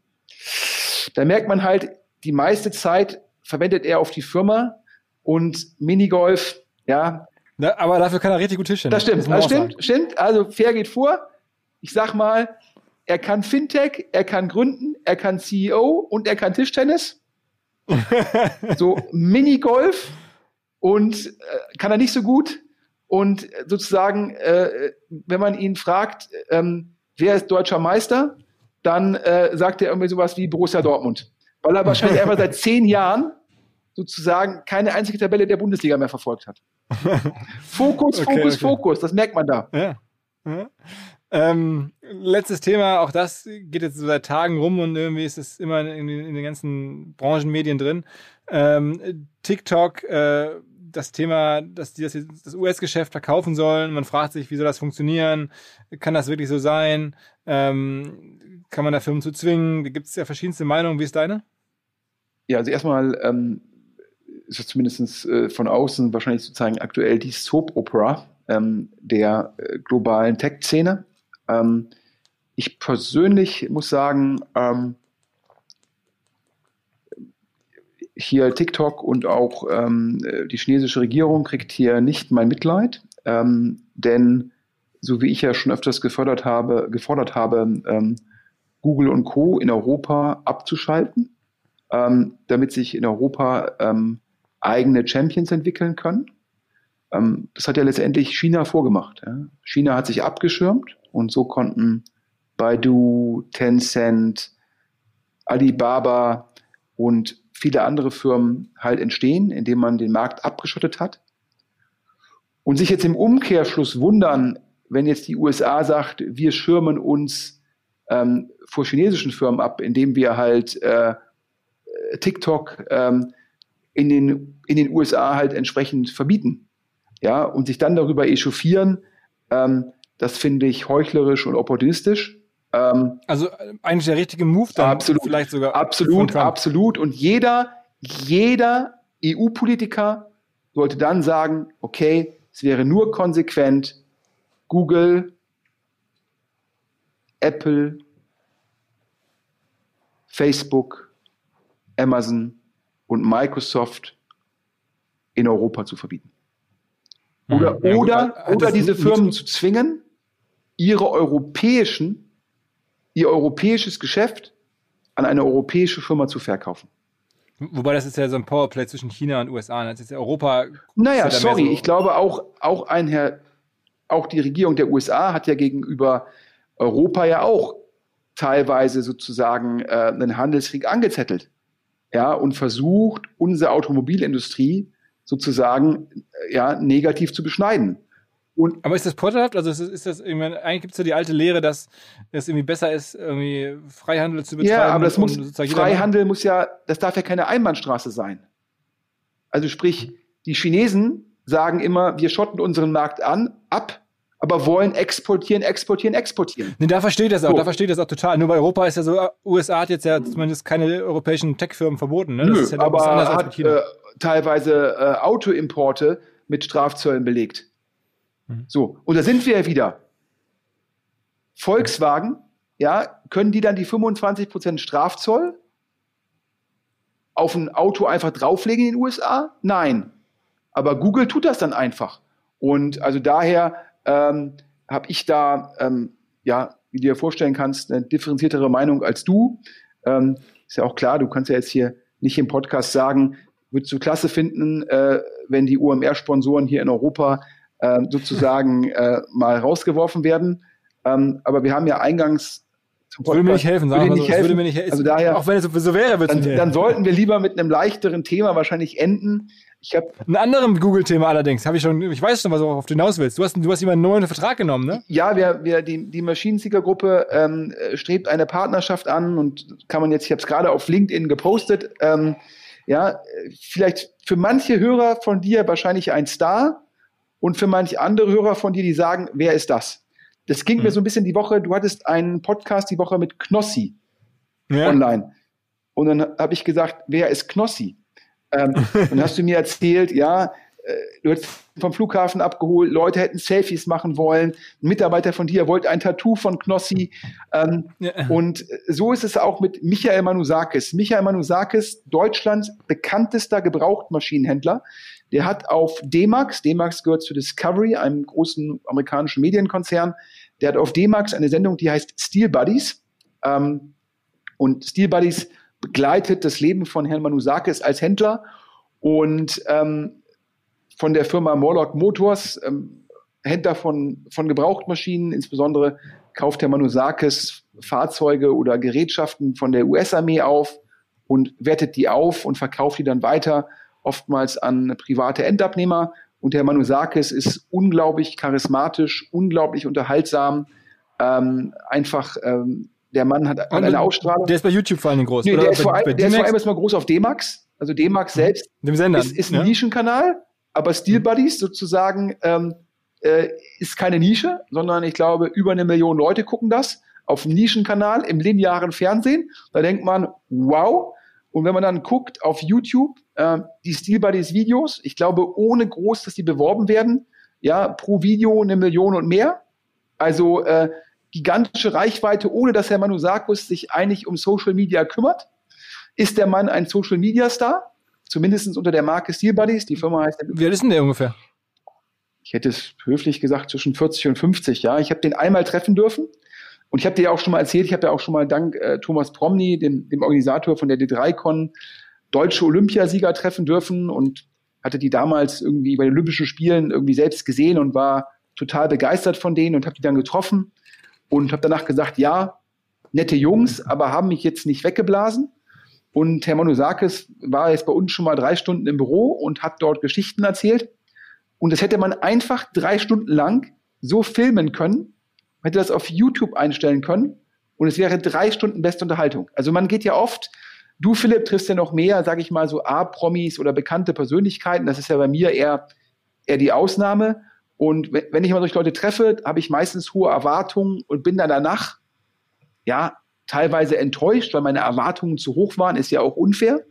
da merkt man halt, die meiste Zeit verwendet er auf die Firma und Minigolf, ja. Na, aber dafür kann er richtig gut Tischtennis. Das stimmt, das stimmt, stimmt. Also fair geht vor. Ich sag mal, er kann Fintech, er kann gründen, er kann CEO und er kann Tischtennis. so Minigolf und äh, kann er nicht so gut. Und sozusagen, äh, wenn man ihn fragt, ähm, wer ist deutscher Meister, dann äh, sagt er irgendwie sowas wie Borussia Dortmund. Weil er wahrscheinlich einfach seit zehn Jahren sozusagen keine einzige Tabelle der Bundesliga mehr verfolgt hat. Fokus, okay, Fokus, okay. Fokus, das merkt man da. Ja. Ähm, letztes Thema, auch das geht jetzt so seit Tagen rum und irgendwie ist es immer in, in den ganzen Branchenmedien drin. Ähm, TikTok, äh, das Thema, dass die das, das US-Geschäft verkaufen sollen. Man fragt sich, wie soll das funktionieren? Kann das wirklich so sein? Ähm, kann man da Firmen zu zwingen? Da gibt es ja verschiedenste Meinungen. Wie ist deine? Ja, also erstmal ähm, ist es zumindest äh, von außen wahrscheinlich sozusagen aktuell die Soap-Opera ähm, der äh, globalen Tech-Szene. Ähm, ich persönlich muss sagen, ähm, hier TikTok und auch ähm, die chinesische Regierung kriegt hier nicht mein Mitleid, ähm, denn so wie ich ja schon öfters gefordert habe, gefordert habe, ähm, Google und Co. in Europa abzuschalten, ähm, damit sich in Europa ähm, eigene Champions entwickeln können. Ähm, das hat ja letztendlich China vorgemacht. Ja. China hat sich abgeschirmt und so konnten Baidu, Tencent, Alibaba und viele andere Firmen halt entstehen, indem man den Markt abgeschottet hat. Und sich jetzt im Umkehrschluss wundern, wenn jetzt die USA sagt, wir schirmen uns ähm, vor chinesischen Firmen ab, indem wir halt äh, TikTok ähm, in, den, in den USA halt entsprechend verbieten. Ja, und sich dann darüber echauffieren, ähm, das finde ich heuchlerisch und opportunistisch. Ähm, also eigentlich der richtige Move dann absolut, vielleicht sogar. Absolut, absolut. Und jeder, jeder EU-Politiker sollte dann sagen, okay, es wäre nur konsequent, Google, Apple, Facebook, Amazon und Microsoft in Europa zu verbieten. Oder, mhm. ja, oder, oder diese Firmen zu zwingen, ihre europäischen ihr europäisches Geschäft an eine europäische Firma zu verkaufen. Wobei das ist ja so ein Powerplay zwischen China und USA. Das ist ja Europa. Naja, ja sorry, so ich glaube auch, auch ein Herr, auch die Regierung der USA hat ja gegenüber Europa ja auch teilweise sozusagen äh, einen Handelskrieg angezettelt. Ja, und versucht, unsere Automobilindustrie sozusagen äh, ja, negativ zu beschneiden. Und aber ist das vorteilhaft? Also ist, ist das eigentlich gibt es ja die alte Lehre, dass es irgendwie besser ist, irgendwie Freihandel zu betreiben. Ja, aber das muss Freihandel muss ja, das darf ja keine Einbahnstraße sein. Also sprich, die Chinesen sagen immer, wir schotten unseren Markt an, ab, aber wollen exportieren, exportieren, exportieren. Nee, da verstehe ich das auch, so. da verstehe ich das auch total. Nur bei Europa ist ja so, USA hat jetzt ja zumindest keine europäischen Tech-Firmen verboten. Ne? Das Nö, ist ja aber hat äh, teilweise äh, Autoimporte mit Strafzöllen belegt. Mhm. So, und da sind wir ja wieder. Volkswagen, ja, können die dann die 25% Strafzoll auf ein Auto einfach drauflegen in den USA? Nein. Aber Google tut das dann einfach. Und also daher ähm, habe ich da, ähm, ja, wie du dir vorstellen kannst, eine differenziertere Meinung als du. Ähm, ist ja auch klar, du kannst ja jetzt hier nicht im Podcast sagen, würdest du klasse finden, äh, wenn die UMR-Sponsoren hier in Europa äh, sozusagen äh, mal rausgeworfen werden. Ähm, aber wir haben ja eingangs zum Podcast, würde mir nicht helfen, sagen würde, nicht helfen. würde mir nicht helfen. Also daher, auch wenn es so wäre, würde dann, dann sollten wir lieber mit einem leichteren Thema wahrscheinlich enden. Ich habe ein anderes Google-Thema allerdings. Habe ich schon. Ich weiß schon, was du auf den hinaus willst. Du hast, du hast jemanden neuen Vertrag genommen, ne? Ja, wir, wir die die Maschinenseeker-Gruppe ähm, strebt eine Partnerschaft an und kann man jetzt. Ich habe es gerade auf LinkedIn gepostet. Ähm, ja, vielleicht für manche Hörer von dir wahrscheinlich ein Star und für manche andere Hörer von dir, die sagen, wer ist das? Das ging mhm. mir so ein bisschen die Woche. Du hattest einen Podcast die Woche mit Knossi ja. online. Und dann habe ich gesagt, wer ist Knossi? Ähm, dann hast du mir erzählt, ja, äh, du hättest vom Flughafen abgeholt, Leute hätten Selfies machen wollen, ein Mitarbeiter von dir wollte ein Tattoo von Knossi. Ähm, ja. Und so ist es auch mit Michael Manusakis. Michael Manusakis, Deutschlands bekanntester Gebrauchtmaschinenhändler. Der hat auf D-Max, D-Max gehört zu Discovery, einem großen amerikanischen Medienkonzern, der hat auf D-Max eine Sendung, die heißt Steel Buddies. Ähm, und Steel Buddies begleitet das Leben von Herrn Manusakis als Händler. Und ähm, von der Firma Morlock Motors, ähm, Händler von, von Gebrauchtmaschinen, insbesondere kauft Herr Manusakis Fahrzeuge oder Gerätschaften von der US-Armee auf und wertet die auf und verkauft die dann weiter, oftmals an private Endabnehmer. Und Herr Manusakis ist unglaublich charismatisch, unglaublich unterhaltsam, ähm, einfach ähm, der Mann hat und eine Ausstrahlung. Der ist bei YouTube vor allem groß. Nee, der, ist vor, allem, der ist vor allem erstmal groß auf D-Max. Also D-Max mhm. selbst Dem Sender, ist, ist ein ja? Nischenkanal, aber Steel Buddies sozusagen ähm, äh, ist keine Nische, sondern ich glaube, über eine Million Leute gucken das auf dem Nischenkanal im linearen Fernsehen. Da denkt man, wow. Und wenn man dann guckt auf YouTube, äh, die Steel Buddies Videos, ich glaube, ohne groß, dass die beworben werden, ja, pro Video eine Million und mehr. Also äh, gigantische Reichweite, ohne dass Herr Manusakis sich eigentlich um Social Media kümmert. Ist der Mann ein Social Media Star? Zumindest unter der Marke Steel Buddies. Die Firma heißt. Wie alt ist denn der ungefähr? Ich hätte es höflich gesagt zwischen 40 und 50. Ja, ich habe den einmal treffen dürfen. Und ich habe dir ja auch schon mal erzählt, ich habe ja auch schon mal dank äh, Thomas Promny, dem, dem Organisator von der D3Con, deutsche Olympiasieger treffen dürfen und hatte die damals irgendwie bei den Olympischen Spielen irgendwie selbst gesehen und war total begeistert von denen und habe die dann getroffen und habe danach gesagt, ja, nette Jungs, aber haben mich jetzt nicht weggeblasen. Und Herr Manusakis war jetzt bei uns schon mal drei Stunden im Büro und hat dort Geschichten erzählt. Und das hätte man einfach drei Stunden lang so filmen können, hätte das auf YouTube einstellen können und es wäre drei Stunden beste Unterhaltung. Also man geht ja oft, du Philipp triffst ja noch mehr, sage ich mal so A-Promis oder bekannte Persönlichkeiten. Das ist ja bei mir eher, eher die Ausnahme. Und wenn ich mal solche Leute treffe, habe ich meistens hohe Erwartungen und bin dann danach, ja, teilweise enttäuscht, weil meine Erwartungen zu hoch waren, ist ja auch unfair.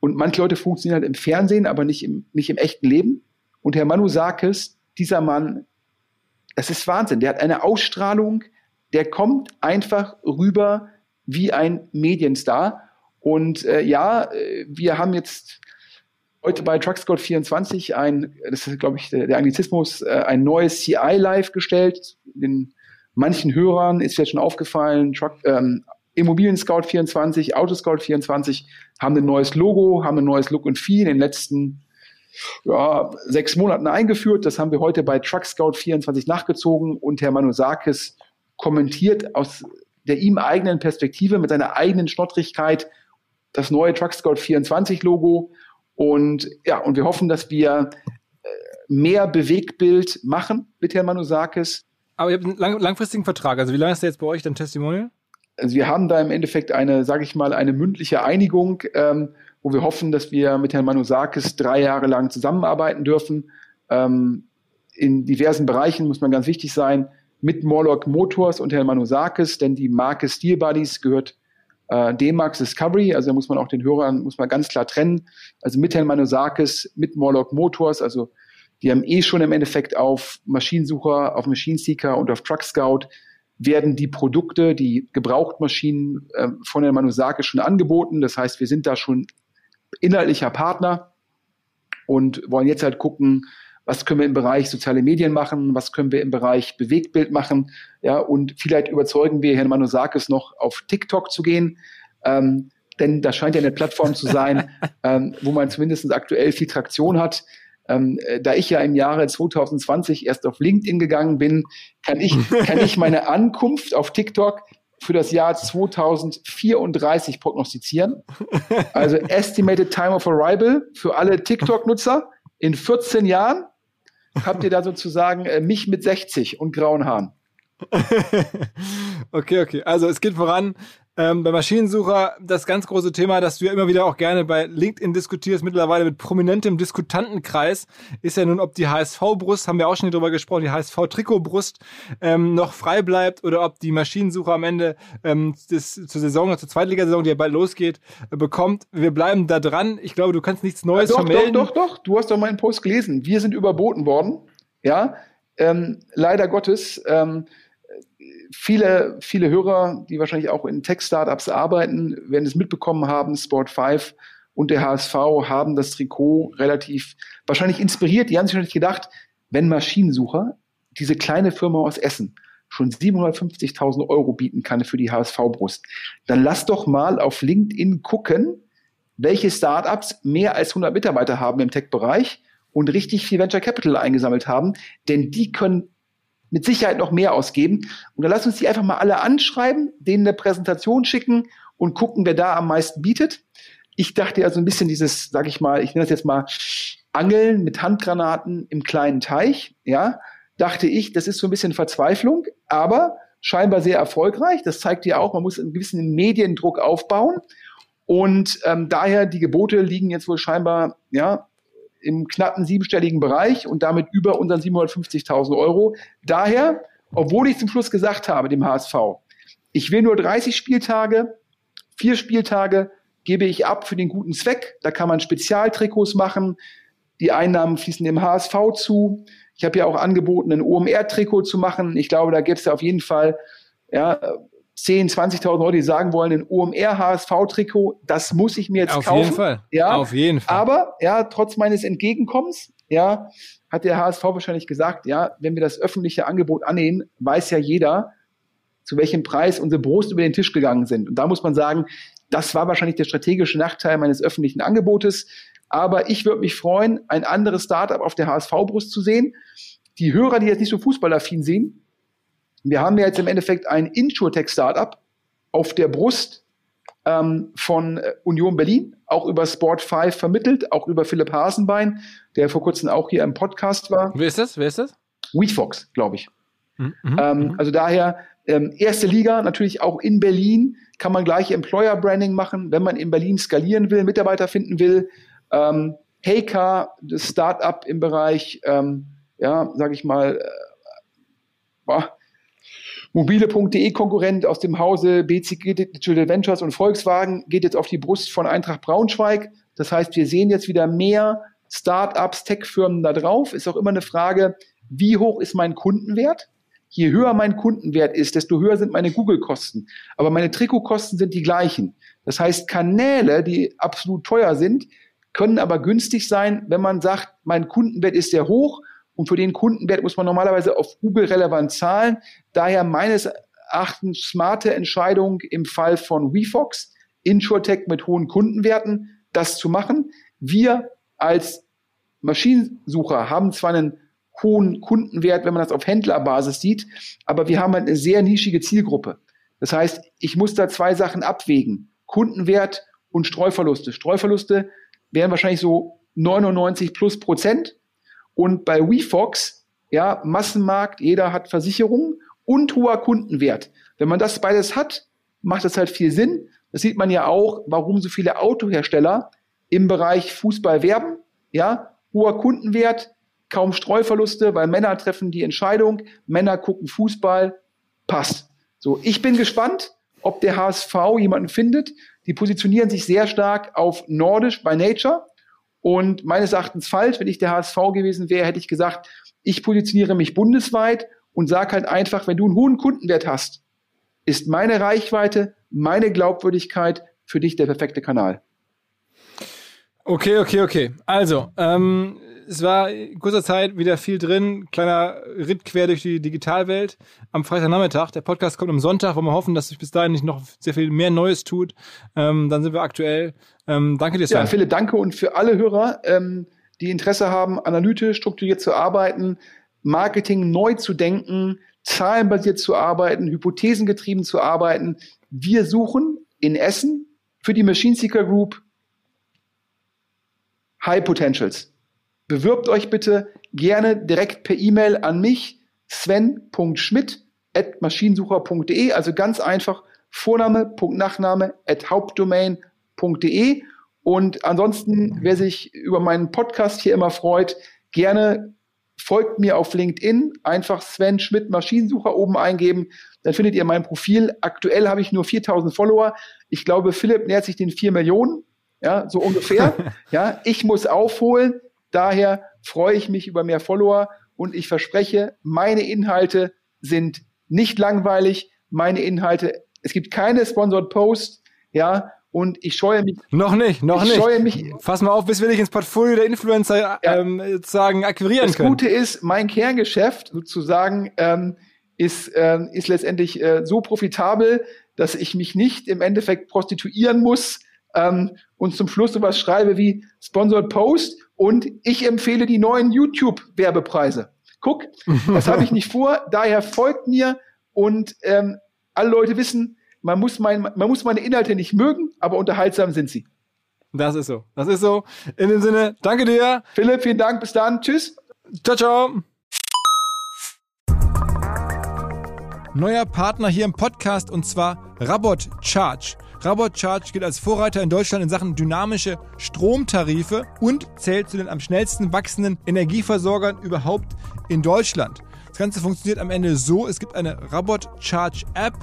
Und manche Leute funktionieren halt im Fernsehen, aber nicht im, nicht im echten Leben. Und Herr Manusakis, dieser Mann, das ist Wahnsinn. Der hat eine Ausstrahlung, der kommt einfach rüber wie ein Medienstar. Und äh, ja, äh, wir haben jetzt heute bei TruckScout24 ein, das ist, glaube ich, der, der Anglizismus, äh, ein neues CI Live gestellt. Den manchen Hörern ist jetzt schon aufgefallen, Truck, ähm, Immobilien Scout 24, Autoscout 24 haben ein neues Logo, haben ein neues Look und Feel in den letzten ja, sechs Monaten eingeführt. Das haben wir heute bei Truck Scout 24 nachgezogen und Herr Manusakis kommentiert aus der ihm eigenen Perspektive mit seiner eigenen Schnottrigkeit das neue Truck Scout 24 Logo und ja, und wir hoffen, dass wir äh, mehr Bewegtbild machen mit Herrn Manusakis. Aber ihr habt einen lang langfristigen Vertrag. Also wie lange ist der jetzt bei euch dein Testimonial? Also wir haben da im Endeffekt eine, sage ich mal, eine mündliche Einigung, ähm, wo wir hoffen, dass wir mit Herrn Manusakis drei Jahre lang zusammenarbeiten dürfen. Ähm, in diversen Bereichen muss man ganz wichtig sein, mit Morlock Motors und Herrn Manusakis, denn die Marke Steel Buddies gehört äh, D-Max Discovery, also da muss man auch den Hörern, muss man ganz klar trennen. Also mit Herrn Manusakis, mit Morlock Motors, also die haben eh schon im Endeffekt auf Maschinensucher, auf Machine Seeker und auf Truck Scout werden die Produkte, die Gebrauchtmaschinen äh, von Herrn Manusakis schon angeboten. Das heißt, wir sind da schon inhaltlicher Partner und wollen jetzt halt gucken, was können wir im Bereich soziale Medien machen, was können wir im Bereich Bewegtbild machen, ja, und vielleicht überzeugen wir Herrn Manusakis noch auf TikTok zu gehen, ähm, denn das scheint ja eine Plattform zu sein, ähm, wo man zumindest aktuell viel Traktion hat. Ähm, äh, da ich ja im Jahre 2020 erst auf LinkedIn gegangen bin, kann ich, kann ich meine Ankunft auf TikTok für das Jahr 2034 prognostizieren. Also Estimated Time of Arrival für alle TikTok-Nutzer in 14 Jahren habt ihr da sozusagen äh, mich mit 60 und grauen Haaren. okay, okay. Also es geht voran. Ähm, bei Maschinensucher das ganz große Thema, das du ja immer wieder auch gerne bei LinkedIn diskutierst, mittlerweile mit prominentem Diskutantenkreis, ist ja nun, ob die HSV-Brust, haben wir auch schon drüber gesprochen, die HSV-Trikotbrust ähm, noch frei bleibt oder ob die Maschinensucher am Ende ähm, des, zur Saison, zur Zweitligasaison, die ja bald losgeht, äh, bekommt. Wir bleiben da dran. Ich glaube, du kannst nichts Neues ja, doch, vermelden. Doch, doch, doch. Du hast doch meinen Post gelesen. Wir sind überboten worden. Ja, ähm, leider Gottes. Viele, viele Hörer, die wahrscheinlich auch in Tech-Startups arbeiten, werden es mitbekommen haben, Sport 5 und der HSV haben das Trikot relativ wahrscheinlich inspiriert. Die haben sich natürlich gedacht, wenn Maschinensucher, diese kleine Firma aus Essen, schon 750.000 Euro bieten kann für die HSV-Brust, dann lass doch mal auf LinkedIn gucken, welche Startups mehr als 100 Mitarbeiter haben im Tech-Bereich und richtig viel Venture Capital eingesammelt haben, denn die können mit Sicherheit noch mehr ausgeben. Und dann lass uns die einfach mal alle anschreiben, denen eine Präsentation schicken und gucken, wer da am meisten bietet. Ich dachte ja so ein bisschen dieses, sag ich mal, ich nenne das jetzt mal Angeln mit Handgranaten im kleinen Teich, ja, dachte ich, das ist so ein bisschen Verzweiflung, aber scheinbar sehr erfolgreich. Das zeigt ja auch, man muss einen gewissen Mediendruck aufbauen. Und ähm, daher die Gebote liegen jetzt wohl scheinbar ja im knappen siebenstelligen Bereich und damit über unseren 750.000 Euro. Daher, obwohl ich zum Schluss gesagt habe, dem HSV, ich will nur 30 Spieltage, vier Spieltage gebe ich ab für den guten Zweck. Da kann man Spezialtrikots machen. Die Einnahmen fließen dem HSV zu. Ich habe ja auch angeboten, ein OMR-Trikot zu machen. Ich glaube, da gäbe es ja auf jeden Fall ja, 10, 20.000 Leute, die sagen wollen, ein OMR HSV-Trikot, das muss ich mir jetzt Auf kaufen. jeden Fall. Ja, Auf jeden Fall. Aber ja, trotz meines Entgegenkommens, ja, hat der HSV wahrscheinlich gesagt, ja, wenn wir das öffentliche Angebot annehmen, weiß ja jeder, zu welchem Preis unsere Brust über den Tisch gegangen sind. Und da muss man sagen, das war wahrscheinlich der strategische Nachteil meines öffentlichen Angebotes. Aber ich würde mich freuen, ein anderes Startup auf der HSV-Brust zu sehen. Die Hörer, die jetzt nicht so fußballaffin sind, wir haben ja jetzt im Endeffekt ein Insurtech-Startup auf der Brust ähm, von äh, Union Berlin, auch über Sport 5 vermittelt, auch über Philipp Hasenbein, der vor kurzem auch hier im Podcast war. Wer ist das? Wer ist das? WeFox, glaube ich. Mhm. Ähm, mhm. also daher ähm, erste Liga, natürlich auch in Berlin, kann man gleich Employer Branding machen, wenn man in Berlin skalieren will, Mitarbeiter finden will. Ähm, Heycar, das Startup im Bereich, ähm, ja, sage ich mal, äh, boah, Mobile.de Konkurrent aus dem Hause BCG Digital Ventures und Volkswagen geht jetzt auf die Brust von Eintracht Braunschweig. Das heißt, wir sehen jetzt wieder mehr Startups, Tech-Firmen da drauf. Ist auch immer eine Frage, wie hoch ist mein Kundenwert? Je höher mein Kundenwert ist, desto höher sind meine Google-Kosten. Aber meine Trikotkosten sind die gleichen. Das heißt, Kanäle, die absolut teuer sind, können aber günstig sein, wenn man sagt, mein Kundenwert ist sehr hoch und für den Kundenwert muss man normalerweise auf Google relevant zahlen. Daher meines Erachtens smarte Entscheidung im Fall von WeFox, InsurTech mit hohen Kundenwerten, das zu machen. Wir als Maschinensucher haben zwar einen hohen Kundenwert, wenn man das auf Händlerbasis sieht, aber wir haben halt eine sehr nischige Zielgruppe. Das heißt, ich muss da zwei Sachen abwägen. Kundenwert und Streuverluste. Streuverluste wären wahrscheinlich so 99 plus Prozent. Und bei WeFox, ja, Massenmarkt, jeder hat Versicherungen und hoher Kundenwert. Wenn man das beides hat, macht das halt viel Sinn. Das sieht man ja auch, warum so viele Autohersteller im Bereich Fußball werben. Ja, hoher Kundenwert, kaum Streuverluste, weil Männer treffen die Entscheidung, Männer gucken Fußball, passt. So, ich bin gespannt, ob der HSV jemanden findet. Die positionieren sich sehr stark auf Nordisch by Nature. Und meines Erachtens falsch. Wenn ich der HSV gewesen wäre, hätte ich gesagt, ich positioniere mich bundesweit und sage halt einfach, wenn du einen hohen Kundenwert hast, ist meine Reichweite, meine Glaubwürdigkeit für dich der perfekte Kanal. Okay, okay, okay. Also, ähm, es war in kurzer Zeit wieder viel drin. Kleiner Ritt quer durch die Digitalwelt am Freitagnachmittag. Der Podcast kommt am Sonntag, wo wir hoffen, dass sich bis dahin nicht noch sehr viel mehr Neues tut. Ähm, dann sind wir aktuell. Ähm, danke dir, Sven. Ja, Philipp, danke. Und für alle Hörer, ähm, die Interesse haben, analytisch, strukturiert zu arbeiten, Marketing neu zu denken, zahlenbasiert zu arbeiten, hypothesengetrieben zu arbeiten. Wir suchen in Essen für die Machine Seeker Group High Potentials. Bewirbt euch bitte gerne direkt per E-Mail an mich, sven.schmidt at maschinensucher.de, also ganz einfach Vorname, Punkt, Nachname at hauptdomain.de. Und ansonsten, wer sich über meinen Podcast hier immer freut, gerne folgt mir auf LinkedIn, einfach Sven Schmidt Maschinensucher oben eingeben, dann findet ihr mein Profil. Aktuell habe ich nur 4000 Follower. Ich glaube, Philipp nähert sich den 4 Millionen, ja, so ungefähr. ja, ich muss aufholen. Daher freue ich mich über mehr Follower und ich verspreche, meine Inhalte sind nicht langweilig. Meine Inhalte, es gibt keine Sponsored Posts, ja, und ich scheue mich. Noch nicht, noch ich nicht. Scheue mich, Fass mal auf, bis wir dich ins Portfolio der Influencer ja. ähm, sozusagen akquirieren das können. Das Gute ist, mein Kerngeschäft sozusagen ähm, ist, äh, ist letztendlich äh, so profitabel, dass ich mich nicht im Endeffekt prostituieren muss ähm, und zum Schluss sowas schreibe wie Sponsored Post und ich empfehle die neuen YouTube-Werbepreise. Guck, das habe ich nicht vor, daher folgt mir und ähm, alle Leute wissen, man muss, mein, man muss meine Inhalte nicht mögen, aber unterhaltsam sind sie. Das ist so. Das ist so. In dem Sinne, danke dir. Philipp, vielen Dank. Bis dann. Tschüss. Ciao, ciao. Neuer Partner hier im Podcast und zwar Rabot Charge. Rabot Charge gilt als Vorreiter in Deutschland in Sachen dynamische Stromtarife und zählt zu den am schnellsten wachsenden Energieversorgern überhaupt in Deutschland. Das Ganze funktioniert am Ende so, es gibt eine Rabot Charge App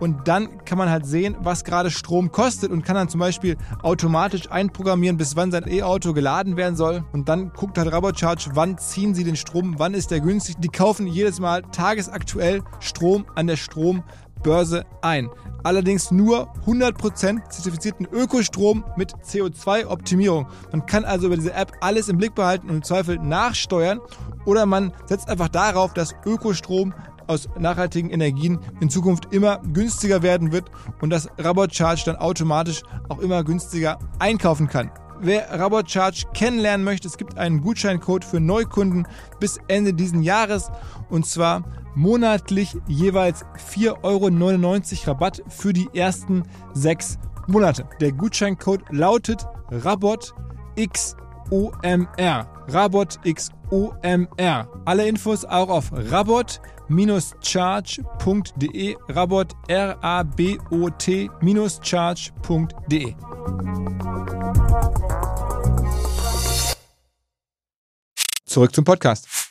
und dann kann man halt sehen, was gerade Strom kostet und kann dann zum Beispiel automatisch einprogrammieren, bis wann sein E-Auto geladen werden soll. Und dann guckt halt Rabot Charge, wann ziehen sie den Strom, wann ist der günstig. Die kaufen jedes Mal tagesaktuell Strom an der Strombörse ein. Allerdings nur 100% zertifizierten Ökostrom mit CO2-Optimierung. Man kann also über diese App alles im Blick behalten und im Zweifel nachsteuern oder man setzt einfach darauf, dass Ökostrom aus nachhaltigen Energien in Zukunft immer günstiger werden wird und dass Rabot Charge dann automatisch auch immer günstiger einkaufen kann. Wer Rabot Charge kennenlernen möchte, es gibt einen Gutscheincode für Neukunden bis Ende diesen Jahres und zwar monatlich jeweils 4,99 Euro Rabatt für die ersten sechs Monate. Der Gutscheincode lautet RabotXOMR. RabotXOMR. Alle Infos auch auf rabot-charge.de. Rabot R-A-B-O-T-charge.de. Zurück zum Podcast.